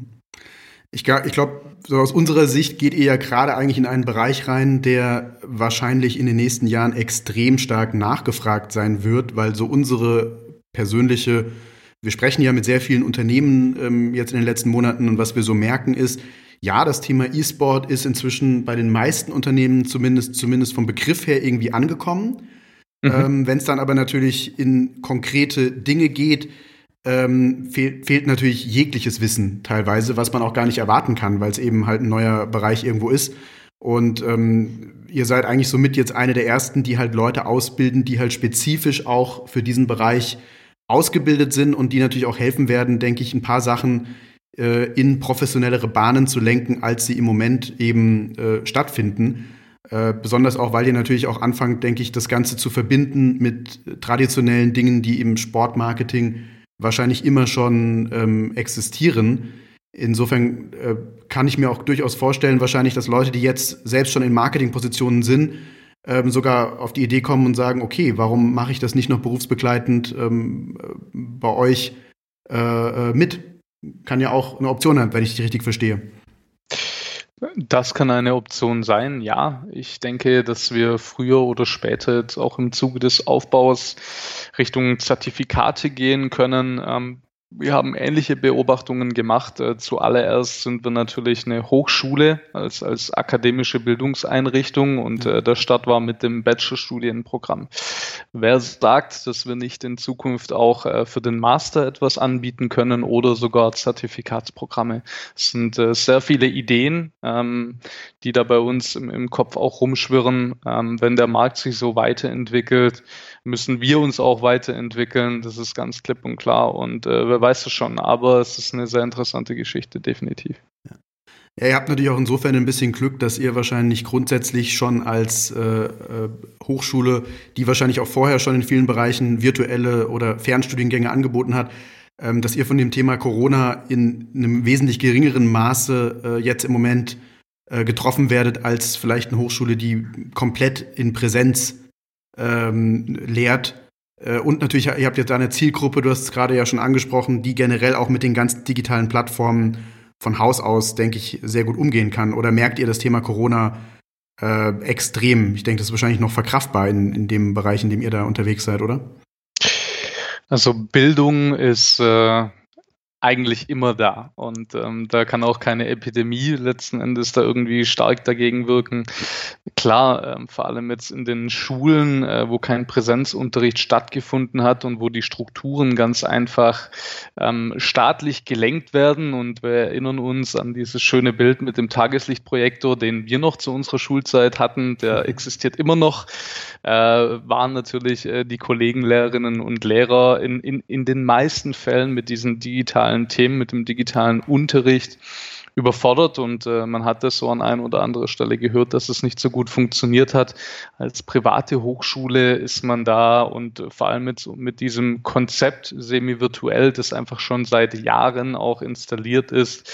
Ich, glaube, so aus unserer Sicht geht ihr ja gerade eigentlich in einen Bereich rein, der wahrscheinlich in den nächsten Jahren extrem stark nachgefragt sein wird, weil so unsere persönliche, wir sprechen ja mit sehr vielen Unternehmen ähm, jetzt in den letzten Monaten und was wir so merken ist, ja, das Thema E-Sport ist inzwischen bei den meisten Unternehmen zumindest, zumindest vom Begriff her irgendwie angekommen. Mhm. Ähm, Wenn es dann aber natürlich in konkrete Dinge geht, ähm, fehlt, fehlt natürlich jegliches Wissen teilweise, was man auch gar nicht erwarten kann, weil es eben halt ein neuer Bereich irgendwo ist. Und ähm, ihr seid eigentlich somit jetzt eine der ersten, die halt Leute ausbilden, die halt spezifisch auch für diesen Bereich ausgebildet sind und die natürlich auch helfen werden, denke ich, ein paar Sachen äh, in professionellere Bahnen zu lenken, als sie im Moment eben äh, stattfinden. Äh, besonders auch, weil ihr natürlich auch anfangt, denke ich, das Ganze zu verbinden mit traditionellen Dingen, die im Sportmarketing wahrscheinlich immer schon ähm, existieren. Insofern äh, kann ich mir auch durchaus vorstellen, wahrscheinlich, dass Leute, die jetzt selbst schon in Marketingpositionen sind, ähm, sogar auf die Idee kommen und sagen, okay, warum mache ich das nicht noch berufsbegleitend ähm, bei euch äh, äh mit? Kann ja auch eine Option sein, wenn ich dich richtig verstehe. Das kann eine Option sein, ja. Ich denke, dass wir früher oder später jetzt auch im Zuge des Aufbaus Richtung Zertifikate gehen können. Ähm, wir haben ähnliche Beobachtungen gemacht. Äh, zuallererst sind wir natürlich eine Hochschule als, als akademische Bildungseinrichtung und äh, der Start war mit dem Bachelorstudienprogramm. Wer sagt, dass wir nicht in Zukunft auch äh, für den Master etwas anbieten können oder sogar Zertifikatsprogramme? Es sind äh, sehr viele Ideen, ähm, die da bei uns im, im Kopf auch rumschwirren. Ähm, wenn der Markt sich so weiterentwickelt, müssen wir uns auch weiterentwickeln. Das ist ganz klipp und klar. Und äh, wer weiß es schon, aber es ist eine sehr interessante Geschichte, definitiv. Ja. Ja, ihr habt natürlich auch insofern ein bisschen Glück, dass ihr wahrscheinlich grundsätzlich schon als äh, äh, Hochschule, die wahrscheinlich auch vorher schon in vielen Bereichen virtuelle oder Fernstudiengänge angeboten hat, ähm, dass ihr von dem Thema Corona in einem wesentlich geringeren Maße äh, jetzt im Moment äh, getroffen werdet als vielleicht eine Hochschule, die komplett in Präsenz ähm, lehrt. Äh, und natürlich, ihr habt jetzt eine Zielgruppe, du hast es gerade ja schon angesprochen, die generell auch mit den ganzen digitalen Plattformen von Haus aus, denke ich, sehr gut umgehen kann. Oder merkt ihr das Thema Corona äh, extrem? Ich denke, das ist wahrscheinlich noch verkraftbar in, in dem Bereich, in dem ihr da unterwegs seid, oder? Also Bildung ist äh, eigentlich immer da. Und ähm, da kann auch keine Epidemie letzten Endes da irgendwie stark dagegen wirken. Klar, ähm, vor allem jetzt in den Schulen, äh, wo kein Präsenzunterricht stattgefunden hat und wo die Strukturen ganz einfach ähm, staatlich gelenkt werden. Und wir erinnern uns an dieses schöne Bild mit dem Tageslichtprojektor, den wir noch zu unserer Schulzeit hatten. Der existiert immer noch. Äh, waren natürlich äh, die Kollegen, Lehrerinnen und Lehrer in, in, in den meisten Fällen mit diesen digitalen digitalen Themen, mit dem digitalen Unterricht überfordert und äh, man hat das so an ein oder anderer Stelle gehört, dass es nicht so gut funktioniert hat. Als private Hochschule ist man da und äh, vor allem mit, mit diesem Konzept semi-virtuell, das einfach schon seit Jahren auch installiert ist,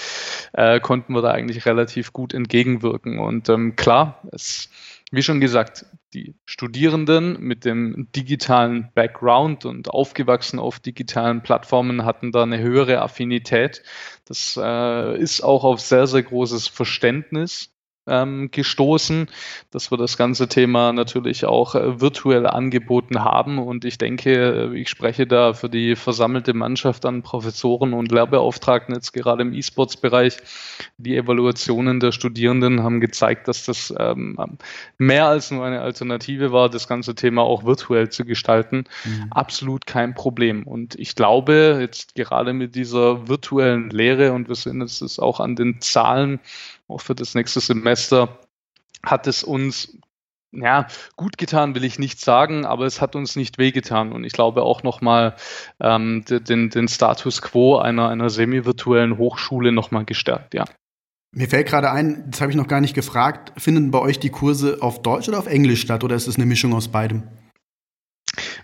äh, konnten wir da eigentlich relativ gut entgegenwirken. Und ähm, klar, es wie schon gesagt, die Studierenden mit dem digitalen Background und aufgewachsen auf digitalen Plattformen hatten da eine höhere Affinität. Das äh, ist auch auf sehr, sehr großes Verständnis gestoßen, dass wir das ganze Thema natürlich auch äh, virtuell angeboten haben. Und ich denke, äh, ich spreche da für die versammelte Mannschaft an Professoren und Lehrbeauftragten jetzt gerade im E-Sports-Bereich. Die Evaluationen der Studierenden haben gezeigt, dass das ähm, mehr als nur eine Alternative war, das ganze Thema auch virtuell zu gestalten. Mhm. Absolut kein Problem. Und ich glaube, jetzt gerade mit dieser virtuellen Lehre, und wir sehen es auch an den Zahlen, auch für das nächste Semester, hat es uns ja, gut getan will ich nicht sagen, aber es hat uns nicht wehgetan. Und ich glaube auch nochmal ähm, den, den Status quo einer, einer semi-virtuellen Hochschule nochmal gestärkt, ja. Mir fällt gerade ein, das habe ich noch gar nicht gefragt, finden bei euch die Kurse auf Deutsch oder auf Englisch statt oder ist es eine Mischung aus beidem?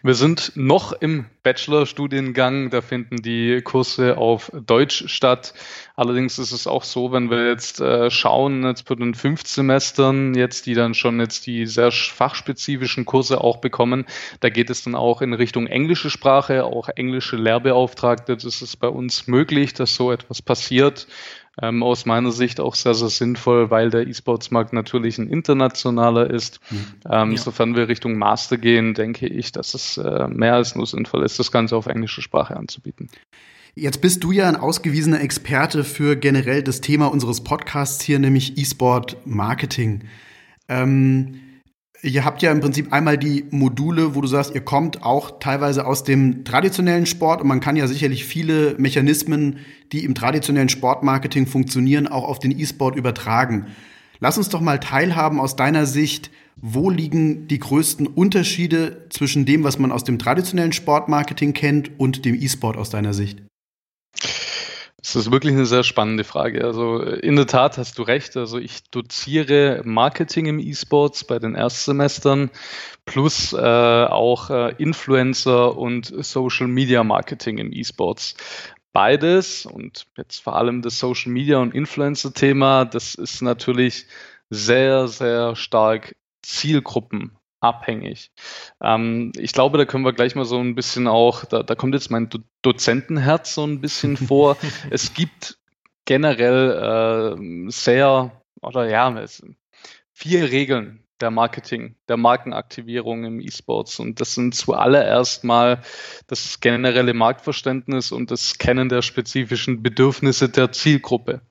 Wir sind noch im Bachelorstudiengang, da finden die Kurse auf Deutsch statt. Allerdings ist es auch so, wenn wir jetzt äh, schauen, jetzt bei den fünf Semestern, jetzt, die dann schon jetzt die sehr fachspezifischen Kurse auch bekommen, da geht es dann auch in Richtung englische Sprache, auch englische Lehrbeauftragte. Das ist bei uns möglich, dass so etwas passiert ähm, aus meiner Sicht auch sehr, sehr sinnvoll, weil der E-Sports-Markt natürlich ein internationaler ist. Mhm. Ähm, ja. Sofern wir Richtung Master gehen, denke ich, dass es äh, mehr als nur sinnvoll ist, das Ganze auf englische Sprache anzubieten. Jetzt bist du ja ein ausgewiesener Experte für generell das Thema unseres Podcasts hier, nämlich E-Sport Marketing. Ähm, Ihr habt ja im Prinzip einmal die Module, wo du sagst, ihr kommt auch teilweise aus dem traditionellen Sport und man kann ja sicherlich viele Mechanismen, die im traditionellen Sportmarketing funktionieren, auch auf den E-Sport übertragen. Lass uns doch mal teilhaben aus deiner Sicht, wo liegen die größten Unterschiede zwischen dem, was man aus dem traditionellen Sportmarketing kennt und dem E-Sport aus deiner Sicht? Das ist wirklich eine sehr spannende Frage. Also in der Tat hast du recht. Also ich doziere Marketing im E-Sports bei den Erstsemestern plus äh, auch äh, Influencer und Social Media Marketing im E-Sports. Beides und jetzt vor allem das Social Media und Influencer Thema, das ist natürlich sehr, sehr stark Zielgruppen abhängig. Ähm, ich glaube, da können wir gleich mal so ein bisschen auch, da, da kommt jetzt mein Do Dozentenherz so ein bisschen vor. es gibt generell äh, sehr, oder ja, es, vier Regeln der Marketing, der Markenaktivierung im E-Sports. Und das sind zuallererst mal das generelle Marktverständnis und das Kennen der spezifischen Bedürfnisse der Zielgruppe.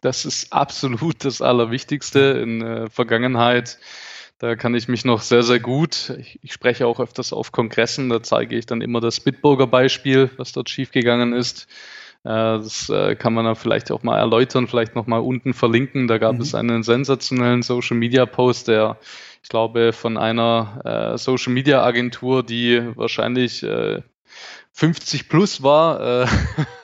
Das ist absolut das Allerwichtigste in der Vergangenheit da kann ich mich noch sehr, sehr gut, ich, ich, spreche auch öfters auf Kongressen, da zeige ich dann immer das Bitburger Beispiel, was dort schiefgegangen ist. Äh, das äh, kann man dann vielleicht auch mal erläutern, vielleicht nochmal unten verlinken. Da gab mhm. es einen sensationellen Social Media Post, der, ich glaube, von einer äh, Social Media Agentur, die wahrscheinlich 50 plus war,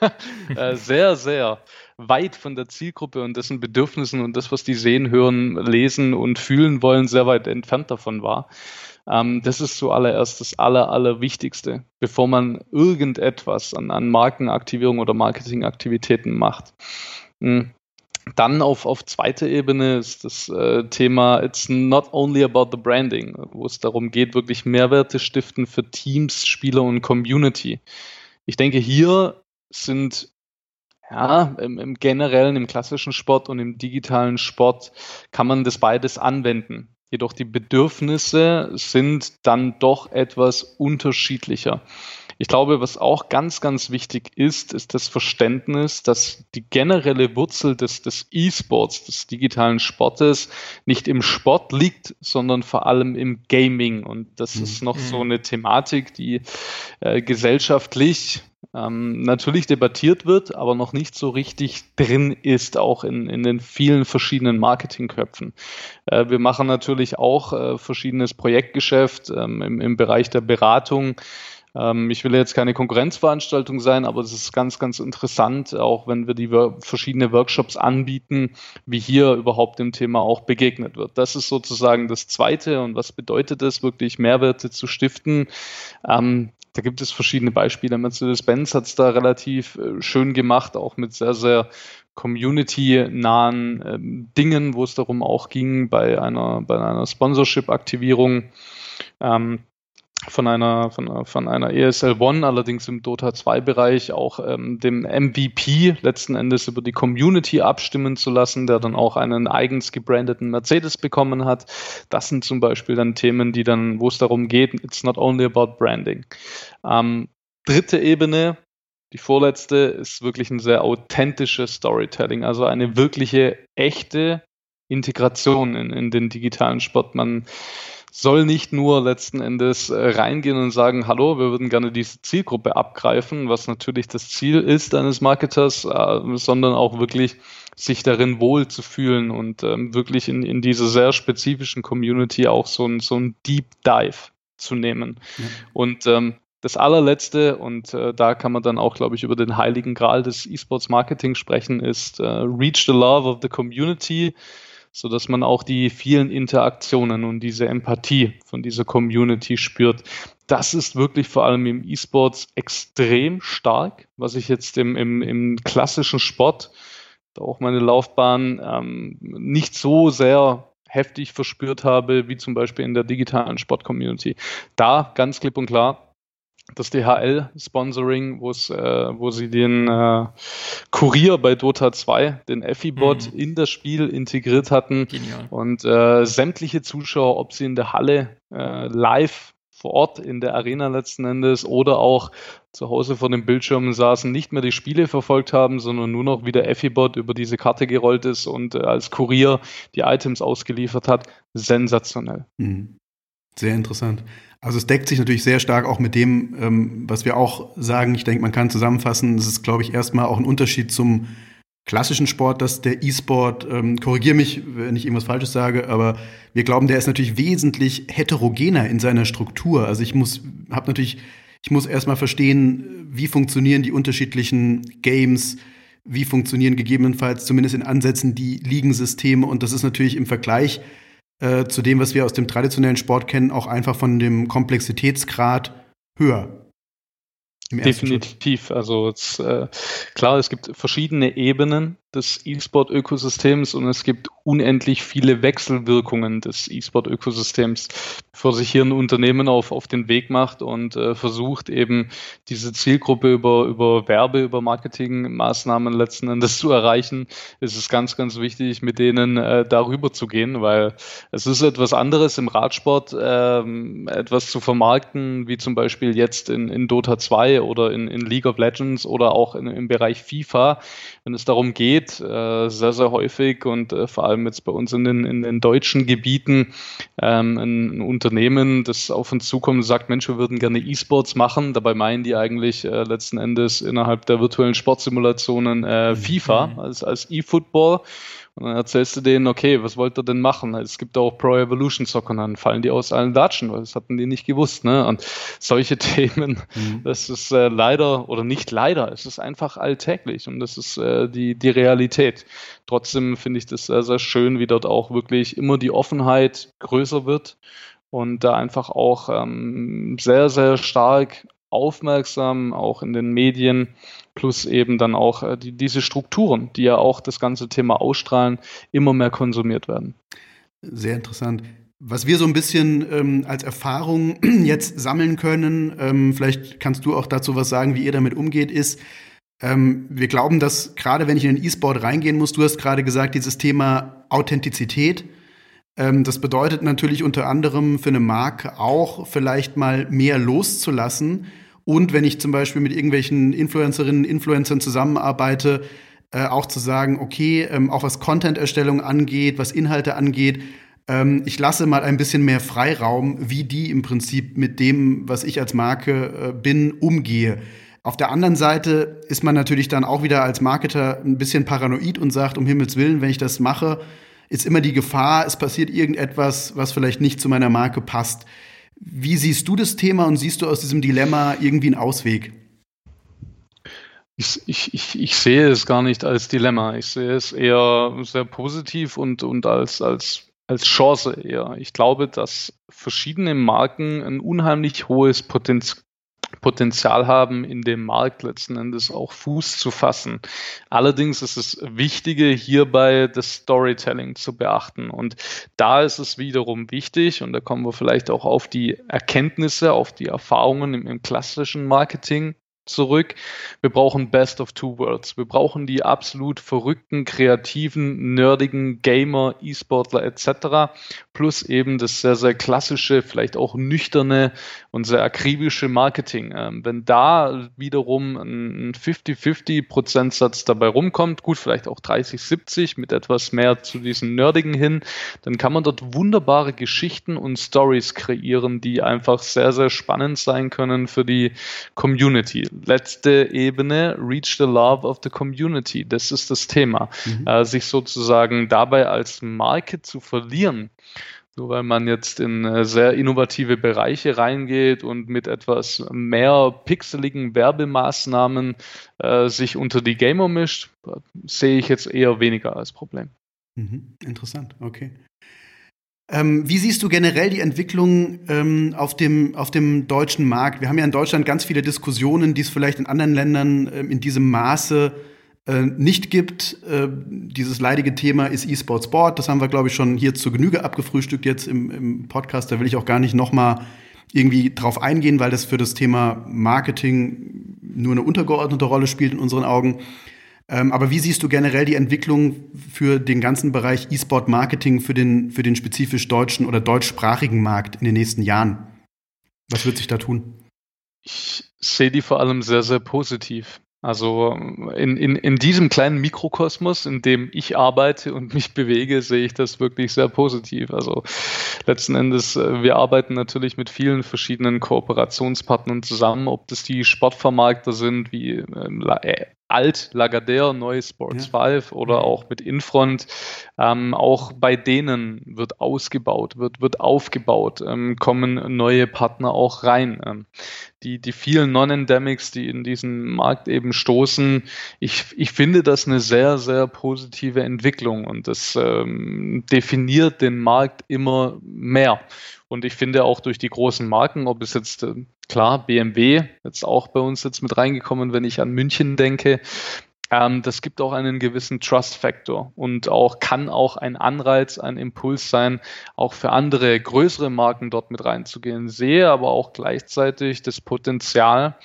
sehr, sehr weit von der Zielgruppe und dessen Bedürfnissen und das, was die sehen, hören, lesen und fühlen wollen, sehr weit entfernt davon war. Ähm, das ist zuallererst das Aller, Allerwichtigste, bevor man irgendetwas an, an Markenaktivierung oder Marketingaktivitäten macht. Mhm. Dann auf, auf zweiter Ebene ist das äh, Thema It's not only about the branding, wo es darum geht, wirklich Mehrwerte stiften für Teams, Spieler und Community. Ich denke, hier sind ja, im, im generellen, im klassischen Sport und im digitalen Sport kann man das beides anwenden. Jedoch die Bedürfnisse sind dann doch etwas unterschiedlicher. Ich glaube, was auch ganz, ganz wichtig ist, ist das Verständnis, dass die generelle Wurzel des, des E-Sports, des digitalen Sportes, nicht im Sport liegt, sondern vor allem im Gaming. Und das mhm. ist noch so mhm. eine Thematik, die äh, gesellschaftlich ähm, natürlich debattiert wird, aber noch nicht so richtig drin ist, auch in, in den vielen verschiedenen Marketingköpfen. Äh, wir machen natürlich auch äh, verschiedenes Projektgeschäft ähm, im, im Bereich der Beratung ich will jetzt keine Konkurrenzveranstaltung sein, aber es ist ganz, ganz interessant, auch wenn wir die verschiedene Workshops anbieten, wie hier überhaupt dem Thema auch begegnet wird. Das ist sozusagen das Zweite. Und was bedeutet es, wirklich Mehrwerte zu stiften? Ähm, da gibt es verschiedene Beispiele. Mercedes-Benz hat es da relativ äh, schön gemacht, auch mit sehr, sehr community-nahen ähm, Dingen, wo es darum auch ging, bei einer, bei einer Sponsorship-Aktivierung. Ähm, von einer, von, von einer ESL One, allerdings im Dota 2 Bereich auch ähm, dem MVP letzten Endes über die Community abstimmen zu lassen, der dann auch einen eigens gebrandeten Mercedes bekommen hat. Das sind zum Beispiel dann Themen, die dann, wo es darum geht, it's not only about branding. Ähm, dritte Ebene, die vorletzte, ist wirklich ein sehr authentisches Storytelling, also eine wirkliche, echte Integration in, in den digitalen Sport. Man soll nicht nur letzten Endes äh, reingehen und sagen, hallo, wir würden gerne diese Zielgruppe abgreifen, was natürlich das Ziel ist eines Marketers, äh, sondern auch wirklich sich darin wohl zu fühlen und ähm, wirklich in, in dieser sehr spezifischen Community auch so ein, so ein Deep Dive zu nehmen. Ja. Und ähm, das allerletzte, und äh, da kann man dann auch, glaube ich, über den heiligen Gral des E-Sports Marketing sprechen, ist äh, Reach the Love of the Community so dass man auch die vielen Interaktionen und diese Empathie von dieser Community spürt. Das ist wirklich vor allem im E-Sports extrem stark, was ich jetzt im, im, im klassischen Sport, da auch meine Laufbahn, ähm, nicht so sehr heftig verspürt habe, wie zum Beispiel in der digitalen Sport-Community. Da ganz klipp und klar, das DHL-Sponsoring, äh, wo sie den äh, Kurier bei Dota 2, den Effi-Bot, mhm. in das Spiel integriert hatten. Genial. Und äh, sämtliche Zuschauer, ob sie in der Halle äh, live vor Ort in der Arena letzten Endes oder auch zu Hause vor den Bildschirmen saßen, nicht mehr die Spiele verfolgt haben, sondern nur noch wie der Effi-Bot über diese Karte gerollt ist und äh, als Kurier die Items ausgeliefert hat. Sensationell. Mhm. Sehr interessant. Also es deckt sich natürlich sehr stark auch mit dem, ähm, was wir auch sagen. Ich denke, man kann zusammenfassen, es ist, glaube ich, erstmal auch ein Unterschied zum klassischen Sport, dass der E-Sport, ähm, korrigiere mich, wenn ich irgendwas Falsches sage, aber wir glauben, der ist natürlich wesentlich heterogener in seiner Struktur. Also ich muss, habe natürlich, ich muss erstmal verstehen, wie funktionieren die unterschiedlichen Games, wie funktionieren gegebenenfalls zumindest in Ansätzen die Ligensysteme und das ist natürlich im Vergleich äh, zu dem, was wir aus dem traditionellen Sport kennen, auch einfach von dem Komplexitätsgrad höher. Definitiv. Also es, äh, klar, es gibt verschiedene Ebenen des E-Sport-Ökosystems und es gibt unendlich viele Wechselwirkungen des E-Sport-Ökosystems, bevor sich hier ein Unternehmen auf, auf den Weg macht und äh, versucht eben diese Zielgruppe über, über Werbe, über Marketingmaßnahmen letzten Endes zu erreichen, ist es ganz, ganz wichtig, mit denen äh, darüber zu gehen, weil es ist etwas anderes im Radsport, äh, etwas zu vermarkten, wie zum Beispiel jetzt in, in Dota 2 oder in, in League of Legends oder auch in, im Bereich FIFA, wenn es darum geht, äh, sehr, sehr häufig und äh, vor allem jetzt bei uns in den, in den deutschen Gebieten ähm, ein, ein, Unternehmen, das auf uns zukommt und sagt, Mensch, wir würden gerne E-Sports machen. Dabei meinen die eigentlich äh, letzten Endes innerhalb der virtuellen Sportsimulationen äh, mhm. FIFA mhm. als, als E-Football. Und dann erzählst du denen, okay, was wollt ihr denn machen? Es gibt auch Pro Evolution Soccer und dann fallen die aus allen Latschen, weil das hatten die nicht gewusst. Ne? Und solche Themen, mhm. das ist äh, leider oder nicht leider, es ist einfach alltäglich und das ist äh, die, die Realität. Trotzdem finde ich das sehr, sehr schön, wie dort auch wirklich immer die Offenheit größer wird und da einfach auch ähm, sehr, sehr stark aufmerksam, auch in den Medien, plus eben dann auch äh, die, diese Strukturen, die ja auch das ganze Thema ausstrahlen, immer mehr konsumiert werden. Sehr interessant. Was wir so ein bisschen ähm, als Erfahrung jetzt sammeln können, ähm, vielleicht kannst du auch dazu was sagen, wie ihr damit umgeht, ist, ähm, wir glauben, dass gerade wenn ich in den E-Sport reingehen muss, du hast gerade gesagt, dieses Thema Authentizität, ähm, das bedeutet natürlich unter anderem für eine Marke auch vielleicht mal mehr loszulassen und wenn ich zum Beispiel mit irgendwelchen Influencerinnen, Influencern zusammenarbeite, äh, auch zu sagen, okay, ähm, auch was Content-Erstellung angeht, was Inhalte angeht, ähm, ich lasse mal ein bisschen mehr Freiraum, wie die im Prinzip mit dem, was ich als Marke äh, bin, umgehe. Auf der anderen Seite ist man natürlich dann auch wieder als Marketer ein bisschen paranoid und sagt, um Himmels Willen, wenn ich das mache, ist immer die Gefahr, es passiert irgendetwas, was vielleicht nicht zu meiner Marke passt. Wie siehst du das Thema und siehst du aus diesem Dilemma irgendwie einen Ausweg? Ich, ich, ich, ich sehe es gar nicht als Dilemma. Ich sehe es eher sehr positiv und, und als, als, als Chance eher. Ich glaube, dass verschiedene Marken ein unheimlich hohes Potenzial Potenzial haben, in dem Markt letzten Endes auch Fuß zu fassen. Allerdings ist es Wichtige, hierbei das Storytelling zu beachten. Und da ist es wiederum wichtig, und da kommen wir vielleicht auch auf die Erkenntnisse, auf die Erfahrungen im, im klassischen Marketing zurück. Wir brauchen Best of Two Worlds. Wir brauchen die absolut verrückten, kreativen, nerdigen Gamer, E-Sportler etc. Plus eben das sehr, sehr klassische, vielleicht auch nüchterne und sehr akribische Marketing. Ähm, wenn da wiederum ein 50-50 Prozentsatz dabei rumkommt, gut, vielleicht auch 30-70 mit etwas mehr zu diesen nerdigen hin, dann kann man dort wunderbare Geschichten und Stories kreieren, die einfach sehr, sehr spannend sein können für die Community letzte Ebene, Reach the Love of the Community. Das ist das Thema. Mhm. Äh, sich sozusagen dabei als Marke zu verlieren. Nur weil man jetzt in äh, sehr innovative Bereiche reingeht und mit etwas mehr pixeligen Werbemaßnahmen äh, sich unter die Gamer mischt, sehe ich jetzt eher weniger als Problem. Mhm. Interessant, okay. Ähm, wie siehst du generell die Entwicklung ähm, auf, dem, auf dem deutschen Markt? Wir haben ja in Deutschland ganz viele Diskussionen, die es vielleicht in anderen Ländern ähm, in diesem Maße äh, nicht gibt. Äh, dieses leidige Thema ist E-Sport Sport. Das haben wir, glaube ich, schon hier zur Genüge abgefrühstückt jetzt im, im Podcast. Da will ich auch gar nicht noch mal irgendwie drauf eingehen, weil das für das Thema Marketing nur eine untergeordnete Rolle spielt in unseren Augen. Ähm, aber wie siehst du generell die Entwicklung für den ganzen Bereich E-Sport-Marketing für den, für den spezifisch deutschen oder deutschsprachigen Markt in den nächsten Jahren? Was wird sich da tun? Ich sehe die vor allem sehr, sehr positiv. Also in, in, in diesem kleinen Mikrokosmos, in dem ich arbeite und mich bewege, sehe ich das wirklich sehr positiv. Also letzten Endes, äh, wir arbeiten natürlich mit vielen verschiedenen Kooperationspartnern zusammen, ob das die Sportvermarkter sind wie ähm, Alt Lagardère, Neu Sports ja. 5 oder auch mit Infront. Ähm, auch bei denen wird ausgebaut, wird, wird aufgebaut, ähm, kommen neue Partner auch rein. Ähm, die, die vielen Non-Endemics, die in diesen Markt eben stoßen, ich, ich finde das eine sehr, sehr positive Entwicklung und das ähm, definiert den Markt immer mehr. Und ich finde auch durch die großen Marken, ob es jetzt äh, klar BMW jetzt auch bei uns jetzt mit reingekommen, wenn ich an München denke, ähm, das gibt auch einen gewissen Trust-Factor und auch kann auch ein Anreiz, ein Impuls sein, auch für andere größere Marken dort mit reinzugehen. Sehe aber auch gleichzeitig das Potenzial,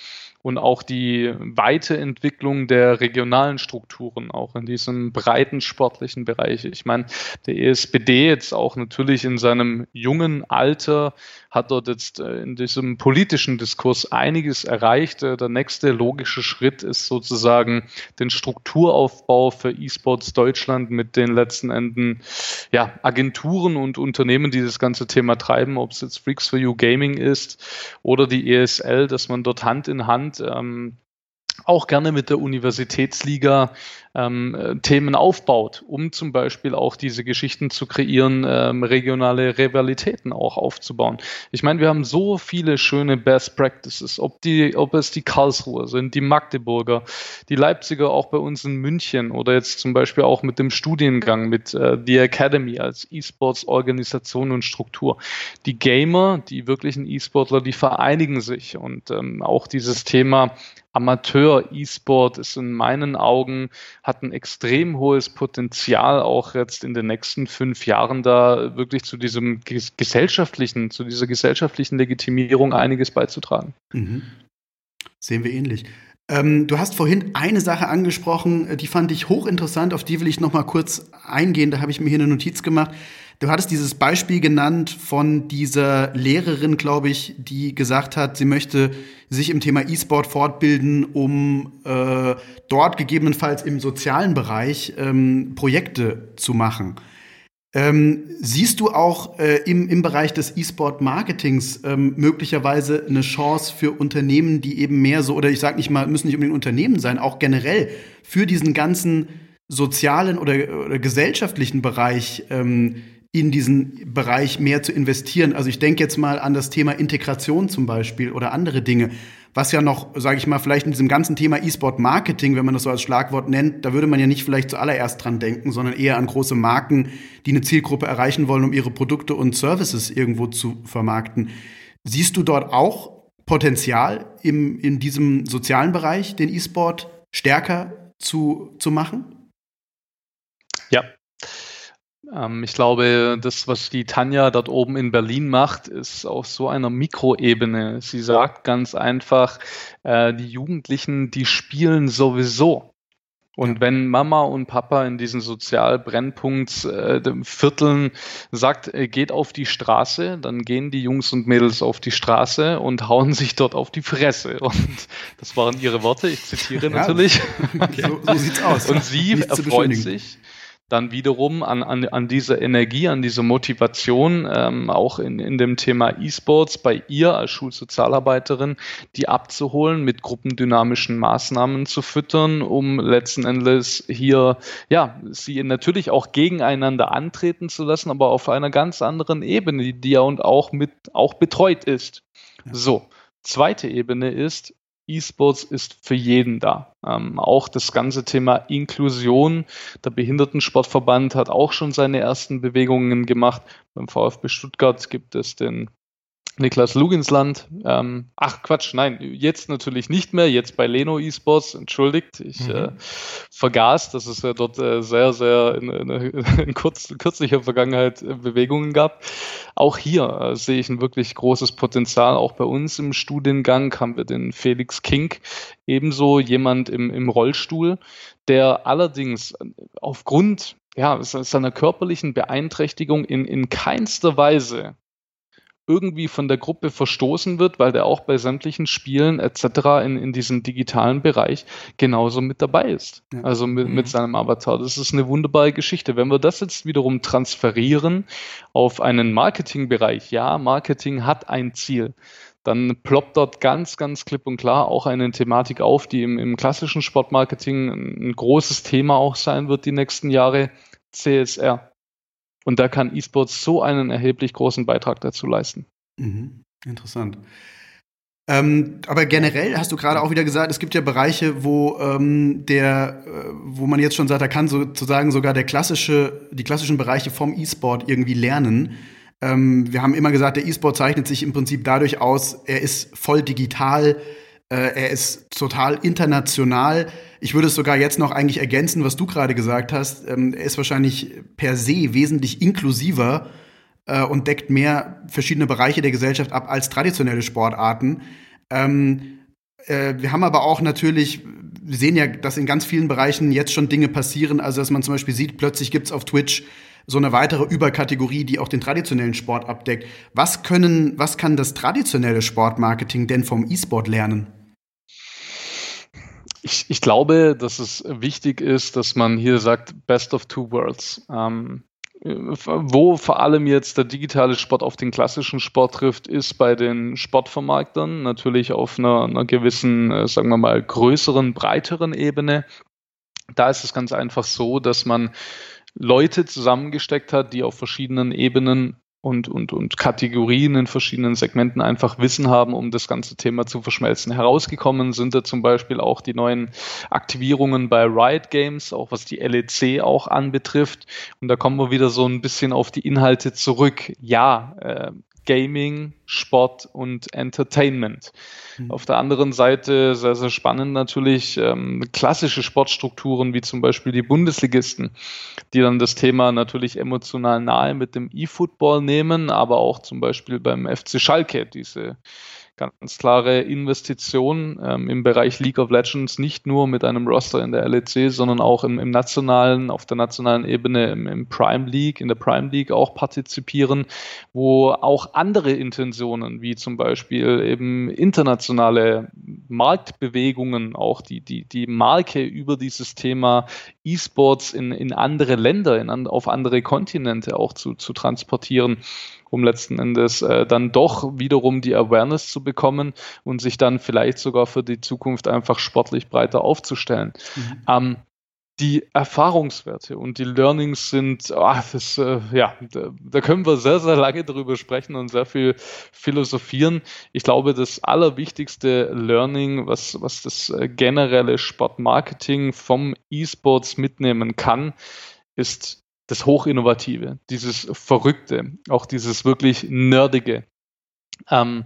und auch die Weiterentwicklung der regionalen Strukturen, auch in diesem breiten sportlichen Bereich. Ich meine, der ESPD jetzt auch natürlich in seinem jungen Alter hat dort jetzt äh, in diesem politischen Diskurs einiges erreicht. Äh, der nächste logische Schritt ist sozusagen den Strukturaufbau für E-Sports Deutschland mit den letzten Enden ja, Agenturen und Unternehmen, die das ganze Thema treiben, ob es jetzt Freaks for You Gaming ist oder die ESL, dass man dort Hand in Hand ähm, auch gerne mit der Universitätsliga ähm, äh, Themen aufbaut, um zum Beispiel auch diese Geschichten zu kreieren, ähm, regionale Rivalitäten auch aufzubauen. Ich meine, wir haben so viele schöne Best Practices, ob, die, ob es die Karlsruher sind, die Magdeburger, die Leipziger auch bei uns in München oder jetzt zum Beispiel auch mit dem Studiengang, mit äh, The Academy als E-Sports-Organisation und Struktur. Die Gamer, die wirklichen E-Sportler, die vereinigen sich und ähm, auch dieses Thema Amateur-E-Sport ist in meinen Augen, hat ein extrem hohes Potenzial, auch jetzt in den nächsten fünf Jahren da wirklich zu diesem gesellschaftlichen, zu dieser gesellschaftlichen Legitimierung einiges beizutragen. Mhm. Sehen wir ähnlich. Ähm, du hast vorhin eine Sache angesprochen, äh, die fand ich hochinteressant, auf die will ich noch mal kurz eingehen. Da habe ich mir hier eine Notiz gemacht. Du hattest dieses Beispiel genannt von dieser Lehrerin, glaube ich, die gesagt hat, sie möchte sich im Thema E-Sport fortbilden, um äh, dort gegebenenfalls im sozialen Bereich ähm, Projekte zu machen. Ähm, siehst du auch äh, im, im Bereich des E-Sport-Marketings ähm, möglicherweise eine Chance für Unternehmen, die eben mehr so, oder ich sage nicht mal, müssen nicht unbedingt Unternehmen sein, auch generell für diesen ganzen sozialen oder, oder gesellschaftlichen Bereich ähm, in diesen Bereich mehr zu investieren. Also ich denke jetzt mal an das Thema Integration zum Beispiel oder andere Dinge, was ja noch, sage ich mal, vielleicht in diesem ganzen Thema E-Sport-Marketing, wenn man das so als Schlagwort nennt, da würde man ja nicht vielleicht zuallererst dran denken, sondern eher an große Marken, die eine Zielgruppe erreichen wollen, um ihre Produkte und Services irgendwo zu vermarkten. Siehst du dort auch Potenzial im, in diesem sozialen Bereich, den E-Sport stärker zu, zu machen? Ja, ähm, ich glaube, das, was die Tanja dort oben in Berlin macht, ist auf so einer Mikroebene. Sie sagt ganz einfach, äh, die Jugendlichen, die spielen sowieso. Und wenn Mama und Papa in diesen Sozialbrennpunkt äh, sagt, äh, geht auf die Straße, dann gehen die Jungs und Mädels auf die Straße und hauen sich dort auf die Fresse. Und das waren ihre Worte, ich zitiere ja, natürlich. So, so sieht's aus. Und sie erfreut sich dann wiederum an, an, an diese Energie, an diese Motivation, ähm, auch in, in dem Thema E-Sports bei ihr als Schulsozialarbeiterin, die abzuholen, mit gruppendynamischen Maßnahmen zu füttern, um letzten Endes hier, ja, sie natürlich auch gegeneinander antreten zu lassen, aber auf einer ganz anderen Ebene, die ja und auch mit, auch betreut ist. So. Zweite Ebene ist, E-Sports ist für jeden da. Ähm, auch das ganze Thema Inklusion. Der Behindertensportverband hat auch schon seine ersten Bewegungen gemacht. Beim VfB Stuttgart gibt es den Niklas Luginsland. Ähm, ach Quatsch, nein, jetzt natürlich nicht mehr, jetzt bei Leno Esports, entschuldigt. Ich mhm. äh, vergaß, dass es ja dort äh, sehr, sehr in, in, in kurz, kürzlicher Vergangenheit äh, Bewegungen gab. Auch hier äh, sehe ich ein wirklich großes Potenzial. Auch bei uns im Studiengang haben wir den Felix King, ebenso jemand im, im Rollstuhl, der allerdings aufgrund ja, seiner körperlichen Beeinträchtigung in, in keinster Weise irgendwie von der Gruppe verstoßen wird, weil der auch bei sämtlichen Spielen etc. in, in diesem digitalen Bereich genauso mit dabei ist. Ja. Also mit, mhm. mit seinem Avatar. Das ist eine wunderbare Geschichte. Wenn wir das jetzt wiederum transferieren auf einen Marketingbereich, ja, Marketing hat ein Ziel dann ploppt dort ganz, ganz klipp und klar auch eine Thematik auf, die im, im klassischen Sportmarketing ein großes Thema auch sein wird die nächsten Jahre, CSR. Und da kann E-Sports so einen erheblich großen Beitrag dazu leisten. Mhm. Interessant. Ähm, aber generell hast du gerade auch wieder gesagt, es gibt ja Bereiche, wo ähm, der, äh, wo man jetzt schon sagt, da kann sozusagen sogar der klassische, die klassischen Bereiche vom E-Sport irgendwie lernen. Ähm, wir haben immer gesagt, der E-Sport zeichnet sich im Prinzip dadurch aus, er ist voll digital, er ist total international. Ich würde es sogar jetzt noch eigentlich ergänzen, was du gerade gesagt hast. Ähm, er ist wahrscheinlich per se wesentlich inklusiver äh, und deckt mehr verschiedene Bereiche der Gesellschaft ab als traditionelle Sportarten. Ähm, äh, wir haben aber auch natürlich, wir sehen ja, dass in ganz vielen Bereichen jetzt schon Dinge passieren. Also, dass man zum Beispiel sieht, plötzlich gibt's auf Twitch so eine weitere Überkategorie, die auch den traditionellen Sport abdeckt. Was können, was kann das traditionelle Sportmarketing denn vom E-Sport lernen? Ich, ich, glaube, dass es wichtig ist, dass man hier sagt, Best of Two Worlds. Ähm, wo vor allem jetzt der digitale Sport auf den klassischen Sport trifft, ist bei den Sportvermarktern natürlich auf einer, einer gewissen, äh, sagen wir mal, größeren, breiteren Ebene. Da ist es ganz einfach so, dass man Leute zusammengesteckt hat, die auf verschiedenen Ebenen und, und, und Kategorien in verschiedenen Segmenten einfach Wissen haben, um das ganze Thema zu verschmelzen. Herausgekommen sind da zum Beispiel auch die neuen Aktivierungen bei Riot Games, auch was die LEC auch anbetrifft. Und da kommen wir wieder so ein bisschen auf die Inhalte zurück. Ja, äh, Gaming, Sport und Entertainment. Mhm. Auf der anderen Seite sehr, sehr spannend natürlich ähm, klassische Sportstrukturen wie zum Beispiel die Bundesligisten, die dann das Thema natürlich emotional nahe mit dem E-Football nehmen, aber auch zum Beispiel beim FC Schalke diese ganz klare Investition ähm, im Bereich League of Legends, nicht nur mit einem Roster in der LEC, sondern auch im, im nationalen, auf der nationalen Ebene im, im, Prime League, in der Prime League auch partizipieren, wo auch andere Intentionen, wie zum Beispiel eben internationale Marktbewegungen, auch die, die, die Marke über dieses Thema E-Sports in, in andere Länder, in, auf andere Kontinente auch zu, zu transportieren um letzten Endes äh, dann doch wiederum die Awareness zu bekommen und sich dann vielleicht sogar für die Zukunft einfach sportlich breiter aufzustellen. Mhm. Ähm, die Erfahrungswerte und die Learnings sind, oh, das, äh, ja, da, da, können wir sehr, sehr lange drüber sprechen und sehr viel philosophieren. Ich glaube, das allerwichtigste Learning, was, was das äh, generelle Sportmarketing vom E-Sports mitnehmen kann, ist das Hochinnovative, dieses Verrückte, auch dieses wirklich Nerdige. Ähm,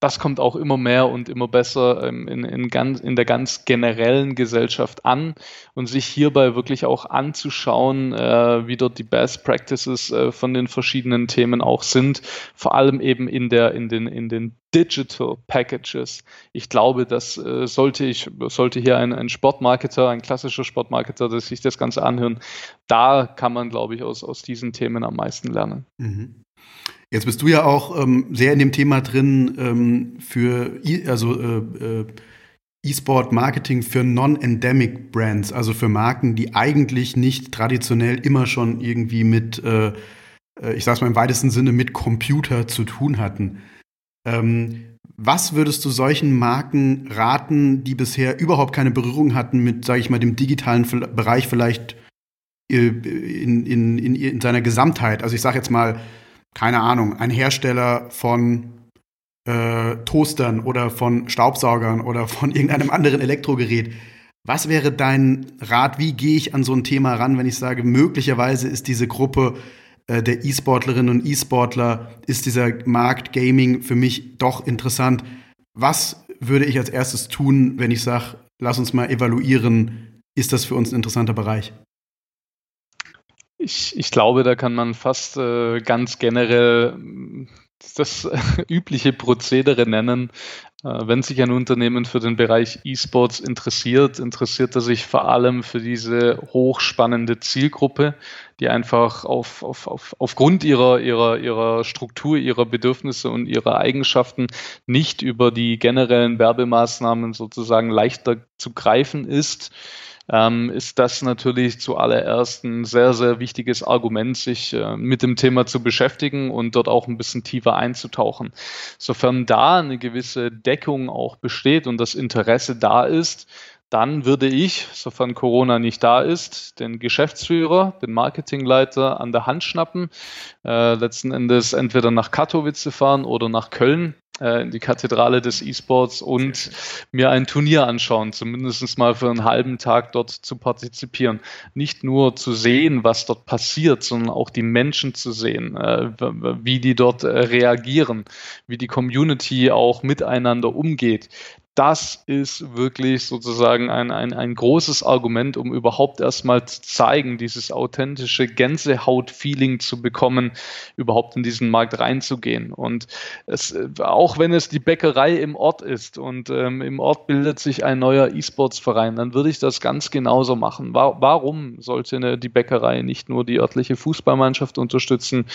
das kommt auch immer mehr und immer besser ähm, in, in, ganz, in der ganz generellen Gesellschaft an und sich hierbei wirklich auch anzuschauen, äh, wie dort die Best Practices äh, von den verschiedenen Themen auch sind, vor allem eben in der in den in den Digital Packages. Ich glaube, das äh, sollte ich sollte hier ein, ein Sportmarketer, ein klassischer Sportmarketer, dass sich das Ganze anhören. Da kann man, glaube ich, aus aus diesen Themen am meisten lernen. Mhm. Jetzt bist du ja auch ähm, sehr in dem Thema drin ähm, für e also äh, äh, E-Sport Marketing für Non-Endemic Brands, also für Marken, die eigentlich nicht traditionell immer schon irgendwie mit, äh, äh, ich sag's mal im weitesten Sinne, mit Computer zu tun hatten. Ähm, was würdest du solchen Marken raten, die bisher überhaupt keine Berührung hatten mit, sage ich mal, dem digitalen Bereich vielleicht äh, in, in, in, in seiner Gesamtheit? Also ich sage jetzt mal, keine Ahnung, ein Hersteller von äh, Toastern oder von Staubsaugern oder von irgendeinem anderen Elektrogerät. Was wäre dein Rat? Wie gehe ich an so ein Thema ran, wenn ich sage, möglicherweise ist diese Gruppe äh, der E-Sportlerinnen und E-Sportler, ist dieser Markt Gaming für mich doch interessant? Was würde ich als erstes tun, wenn ich sage, lass uns mal evaluieren, ist das für uns ein interessanter Bereich? Ich, ich glaube, da kann man fast äh, ganz generell mm, das übliche Prozedere nennen. Äh, wenn sich ein Unternehmen für den Bereich E-Sports interessiert, interessiert er sich vor allem für diese hochspannende Zielgruppe, die einfach auf, auf, auf, aufgrund ihrer, ihrer, ihrer Struktur, ihrer Bedürfnisse und ihrer Eigenschaften nicht über die generellen Werbemaßnahmen sozusagen leichter zu greifen ist ähm, ist das natürlich zuallererst ein sehr, sehr wichtiges Argument, sich äh, mit dem Thema zu beschäftigen und dort auch ein bisschen tiefer einzutauchen. Sofern da eine gewisse Deckung auch besteht und das Interesse da ist, dann würde ich, sofern Corona nicht da ist, den Geschäftsführer, den Marketingleiter an der Hand schnappen, äh, letzten Endes entweder nach Katowice fahren oder nach Köln äh, in die Kathedrale des E-Sports und mir ein Turnier anschauen, zumindest mal für einen halben Tag dort zu partizipieren. Nicht nur zu sehen, was dort passiert, sondern auch die Menschen zu sehen, äh, wie die dort äh, reagieren, wie die Community auch miteinander umgeht das ist wirklich sozusagen ein, ein, ein großes Argument, um überhaupt erstmal zu zeigen, dieses authentische Gänsehaut-Feeling zu bekommen, überhaupt in diesen Markt reinzugehen. Und es, auch wenn es die Bäckerei im Ort ist und ähm, im Ort bildet sich ein neuer E-Sports-Verein, dann würde ich das ganz genauso machen. warum sollte eine, die Bäckerei nicht nur die örtliche Fußballmannschaft unterstützen?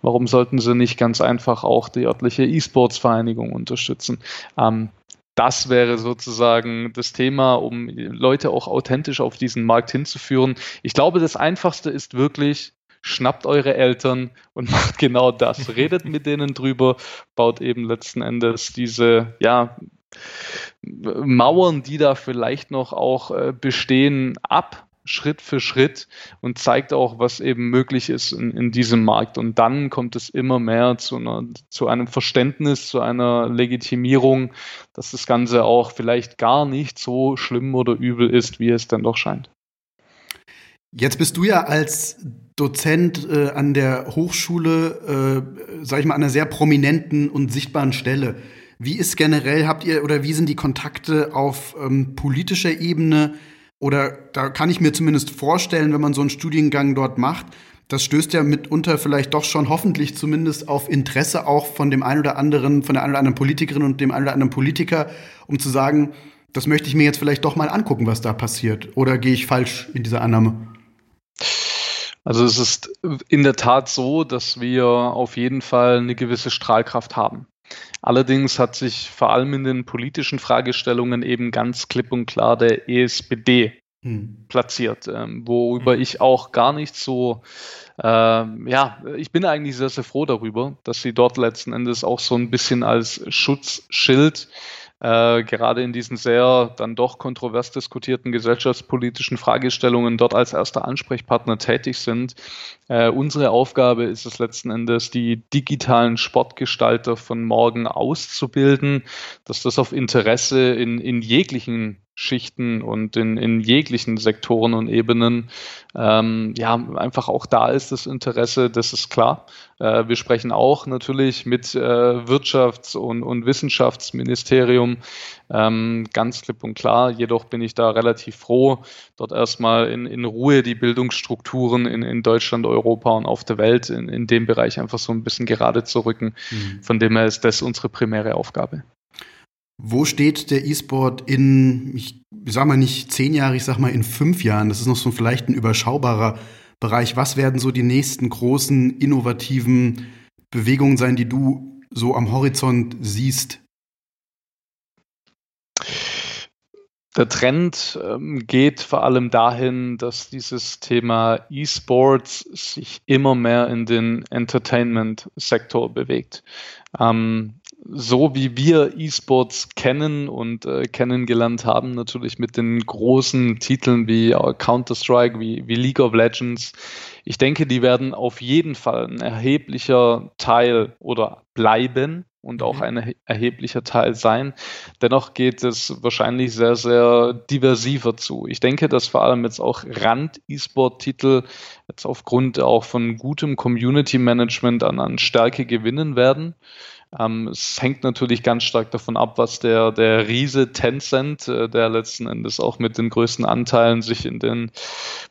Warum sollten sie nicht ganz einfach auch die örtliche E-Sports-Vereinigung unterstützen? Ähm, das wäre sozusagen das Thema, um Leute auch authentisch auf diesen Markt hinzuführen. Ich glaube, das Einfachste ist wirklich, schnappt eure Eltern und macht genau das. Redet mit denen drüber, baut eben letzten Endes diese, ja, Mauern, die da vielleicht noch auch äh, bestehen, ab Schritt für Schritt und zeigt auch, was eben möglich ist in, in diesem Markt. Und dann kommt es immer mehr zu, einer, zu einem Verständnis, zu einer Legitimierung, dass das Ganze auch vielleicht gar nicht so schlimm oder übel ist, wie es dann doch scheint. Jetzt bist du ja als Dozent äh, an der Hochschule, äh, sag ich mal, an einer sehr prominenten und sichtbaren Stelle. Wie ist generell, habt ihr oder wie sind die Kontakte auf ähm, politischer Ebene? Oder da kann ich mir zumindest vorstellen, wenn man so einen Studiengang dort macht, das stößt ja mitunter vielleicht doch schon hoffentlich zumindest auf Interesse auch von dem einen oder anderen, von der einen oder anderen Politikerin und dem einen oder anderen Politiker, um zu sagen, das möchte ich mir jetzt vielleicht doch mal angucken, was da passiert. Oder gehe ich falsch in dieser Annahme? Also es ist in der Tat so, dass wir auf jeden Fall eine gewisse Strahlkraft haben. Allerdings hat sich vor allem in den politischen Fragestellungen eben ganz klipp und klar der ESPD hm. platziert, ähm, worüber hm. ich auch gar nicht so, ähm, ja, ich bin eigentlich sehr, sehr froh darüber, dass sie dort letzten Endes auch so ein bisschen als Schutzschild äh, gerade in diesen sehr dann doch kontrovers diskutierten gesellschaftspolitischen Fragestellungen dort als erster Ansprechpartner tätig sind. Äh, unsere Aufgabe ist es letzten Endes, die digitalen Sportgestalter von morgen auszubilden, dass das auf Interesse in, in jeglichen Schichten und in, in jeglichen Sektoren und Ebenen ähm, ja einfach auch da ist das Interesse, das ist klar. Äh, wir sprechen auch natürlich mit äh, Wirtschafts- und, und Wissenschaftsministerium ähm, ganz klipp und klar. Jedoch bin ich da relativ froh, dort erstmal in, in Ruhe die Bildungsstrukturen in, in Deutschland, Europa und auf der Welt in, in dem Bereich einfach so ein bisschen gerade zu rücken. Mhm. Von dem her ist das unsere primäre Aufgabe. Wo steht der E-Sport in, ich sag mal nicht zehn Jahre, ich sag mal in fünf Jahren? Das ist noch so vielleicht ein überschaubarer Bereich. Was werden so die nächsten großen innovativen Bewegungen sein, die du so am Horizont siehst? Der Trend ähm, geht vor allem dahin, dass dieses Thema E-Sports sich immer mehr in den Entertainment-Sektor bewegt. Ähm, so wie wir E-Sports kennen und äh, kennengelernt haben, natürlich mit den großen Titeln wie äh, Counter-Strike, wie, wie League of Legends. Ich denke, die werden auf jeden Fall ein erheblicher Teil oder bleiben und auch mhm. ein erheblicher Teil sein. Dennoch geht es wahrscheinlich sehr, sehr diversiver zu. Ich denke, dass vor allem jetzt auch Rand-E-Sport-Titel jetzt aufgrund auch von gutem Community-Management an, an Stärke gewinnen werden. Ähm, es hängt natürlich ganz stark davon ab, was der, der Riese Tencent, äh, der letzten Endes auch mit den größten Anteilen sich in den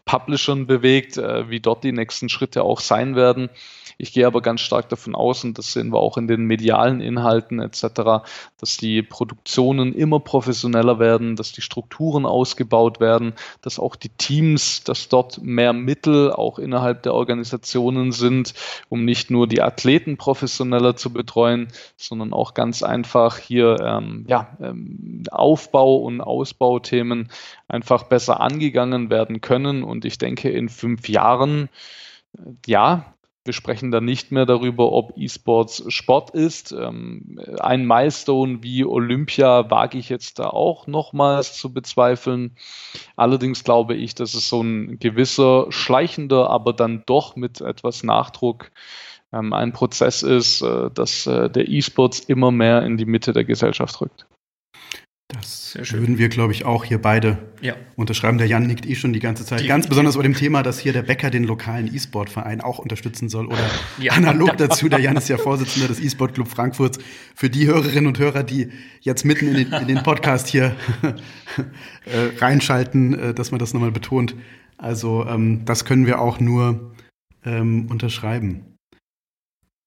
Publishern bewegt, äh, wie dort die nächsten Schritte auch sein werden. Ich gehe aber ganz stark davon aus, und das sehen wir auch in den medialen Inhalten etc., dass die Produktionen immer professioneller werden, dass die Strukturen ausgebaut werden, dass auch die Teams, dass dort mehr Mittel auch innerhalb der Organisationen sind, um nicht nur die Athleten professioneller zu betreuen, sondern auch ganz einfach hier ähm, ja, ähm, Aufbau- und Ausbauthemen einfach besser angegangen werden können. Und ich denke, in fünf Jahren, ja, wir sprechen dann nicht mehr darüber, ob E-Sports Sport ist. Ähm, ein Milestone wie Olympia wage ich jetzt da auch nochmals zu bezweifeln. Allerdings glaube ich, dass es so ein gewisser schleichender, aber dann doch mit etwas Nachdruck ähm, ein Prozess ist, äh, dass äh, der E-Sports immer mehr in die Mitte der Gesellschaft rückt. Das würden wir, glaube ich, auch hier beide ja. unterschreiben. Der Jan nickt eh schon die ganze Zeit. Die, Ganz besonders bei dem Thema, dass hier der Bäcker den lokalen E-Sport-Verein auch unterstützen soll. Oder ja. analog dazu, der Jan ist ja Vorsitzender des E-Sport Club Frankfurts. Für die Hörerinnen und Hörer, die jetzt mitten in den, in den Podcast hier äh, reinschalten, äh, dass man das nochmal betont. Also ähm, das können wir auch nur ähm, unterschreiben.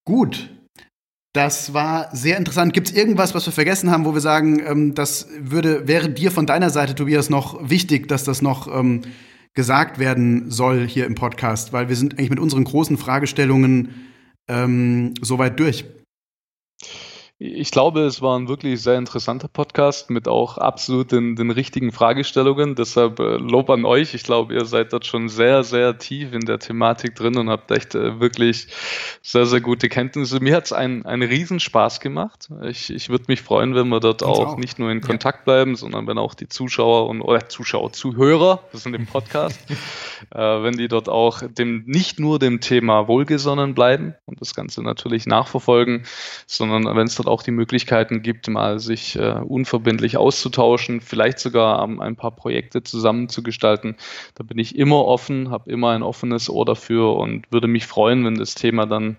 Gut, das war sehr interessant. Gibt es irgendwas, was wir vergessen haben, wo wir sagen, ähm, das würde, wäre dir von deiner Seite, Tobias, noch wichtig, dass das noch ähm, gesagt werden soll hier im Podcast? Weil wir sind eigentlich mit unseren großen Fragestellungen ähm, soweit durch. Ich glaube, es war ein wirklich sehr interessanter Podcast mit auch absolut den, den richtigen Fragestellungen. Deshalb äh, Lob an euch. Ich glaube, ihr seid dort schon sehr, sehr tief in der Thematik drin und habt echt äh, wirklich sehr, sehr gute Kenntnisse. Mir hat es einen, einen Riesenspaß gemacht. Ich, ich würde mich freuen, wenn wir dort auch, auch, nicht nur in Kontakt ja. bleiben, sondern wenn auch die Zuschauer und oder Zuschauer, Zuhörer, das sind im Podcast, äh, wenn die dort auch dem nicht nur dem Thema wohlgesonnen bleiben und das Ganze natürlich nachverfolgen, sondern wenn es dort auch die Möglichkeiten gibt, mal sich äh, unverbindlich auszutauschen, vielleicht sogar ähm, ein paar Projekte zusammenzugestalten. Da bin ich immer offen, habe immer ein offenes Ohr dafür und würde mich freuen, wenn das Thema dann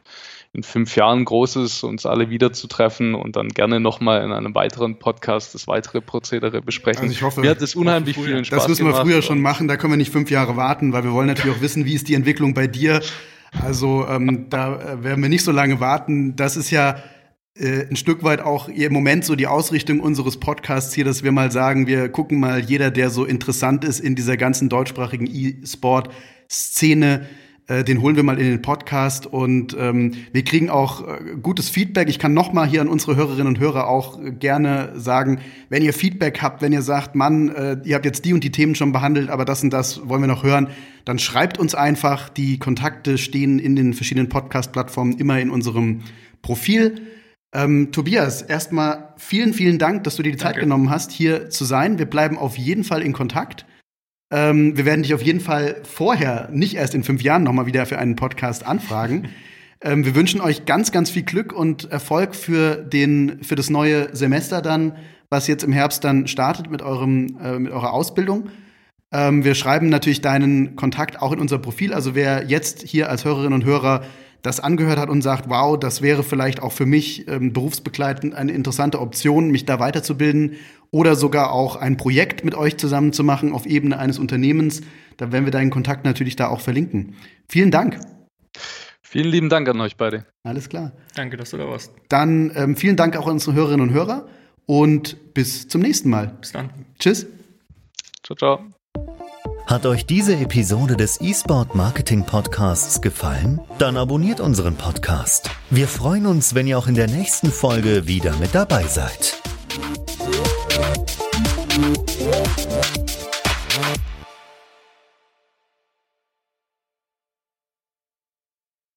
in fünf Jahren groß ist, uns alle wiederzutreffen und dann gerne nochmal in einem weiteren Podcast das weitere Prozedere besprechen. Also ich hoffe, Mir hat es unheimlich vielen Spaß Das müssen wir früher schon machen, da können wir nicht fünf Jahre warten, weil wir wollen natürlich auch wissen, wie ist die Entwicklung bei dir. Also ähm, da äh, werden wir nicht so lange warten. Das ist ja ein Stück weit auch im Moment so die Ausrichtung unseres Podcasts hier, dass wir mal sagen, wir gucken mal jeder, der so interessant ist in dieser ganzen deutschsprachigen E-Sport-Szene, äh, den holen wir mal in den Podcast und ähm, wir kriegen auch äh, gutes Feedback. Ich kann noch mal hier an unsere Hörerinnen und Hörer auch gerne sagen, wenn ihr Feedback habt, wenn ihr sagt, Mann, äh, ihr habt jetzt die und die Themen schon behandelt, aber das und das wollen wir noch hören, dann schreibt uns einfach. Die Kontakte stehen in den verschiedenen Podcast-Plattformen immer in unserem Profil. Ähm, Tobias, erstmal vielen, vielen Dank, dass du dir die Danke. Zeit genommen hast, hier zu sein. Wir bleiben auf jeden Fall in Kontakt. Ähm, wir werden dich auf jeden Fall vorher, nicht erst in fünf Jahren, nochmal wieder für einen Podcast anfragen. ähm, wir wünschen euch ganz, ganz viel Glück und Erfolg für, den, für das neue Semester dann, was jetzt im Herbst dann startet mit, eurem, äh, mit eurer Ausbildung. Ähm, wir schreiben natürlich deinen Kontakt auch in unser Profil. Also wer jetzt hier als Hörerinnen und Hörer das angehört hat und sagt, wow, das wäre vielleicht auch für mich ähm, berufsbegleitend eine interessante Option, mich da weiterzubilden oder sogar auch ein Projekt mit euch zusammen zu machen auf Ebene eines Unternehmens, dann werden wir deinen Kontakt natürlich da auch verlinken. Vielen Dank. Vielen lieben Dank an euch beide. Alles klar. Danke, dass du da warst. Dann ähm, vielen Dank auch an unsere Hörerinnen und Hörer und bis zum nächsten Mal. Bis dann. Tschüss. Ciao, ciao. Hat euch diese Episode des eSport Marketing Podcasts gefallen? Dann abonniert unseren Podcast. Wir freuen uns, wenn ihr auch in der nächsten Folge wieder mit dabei seid.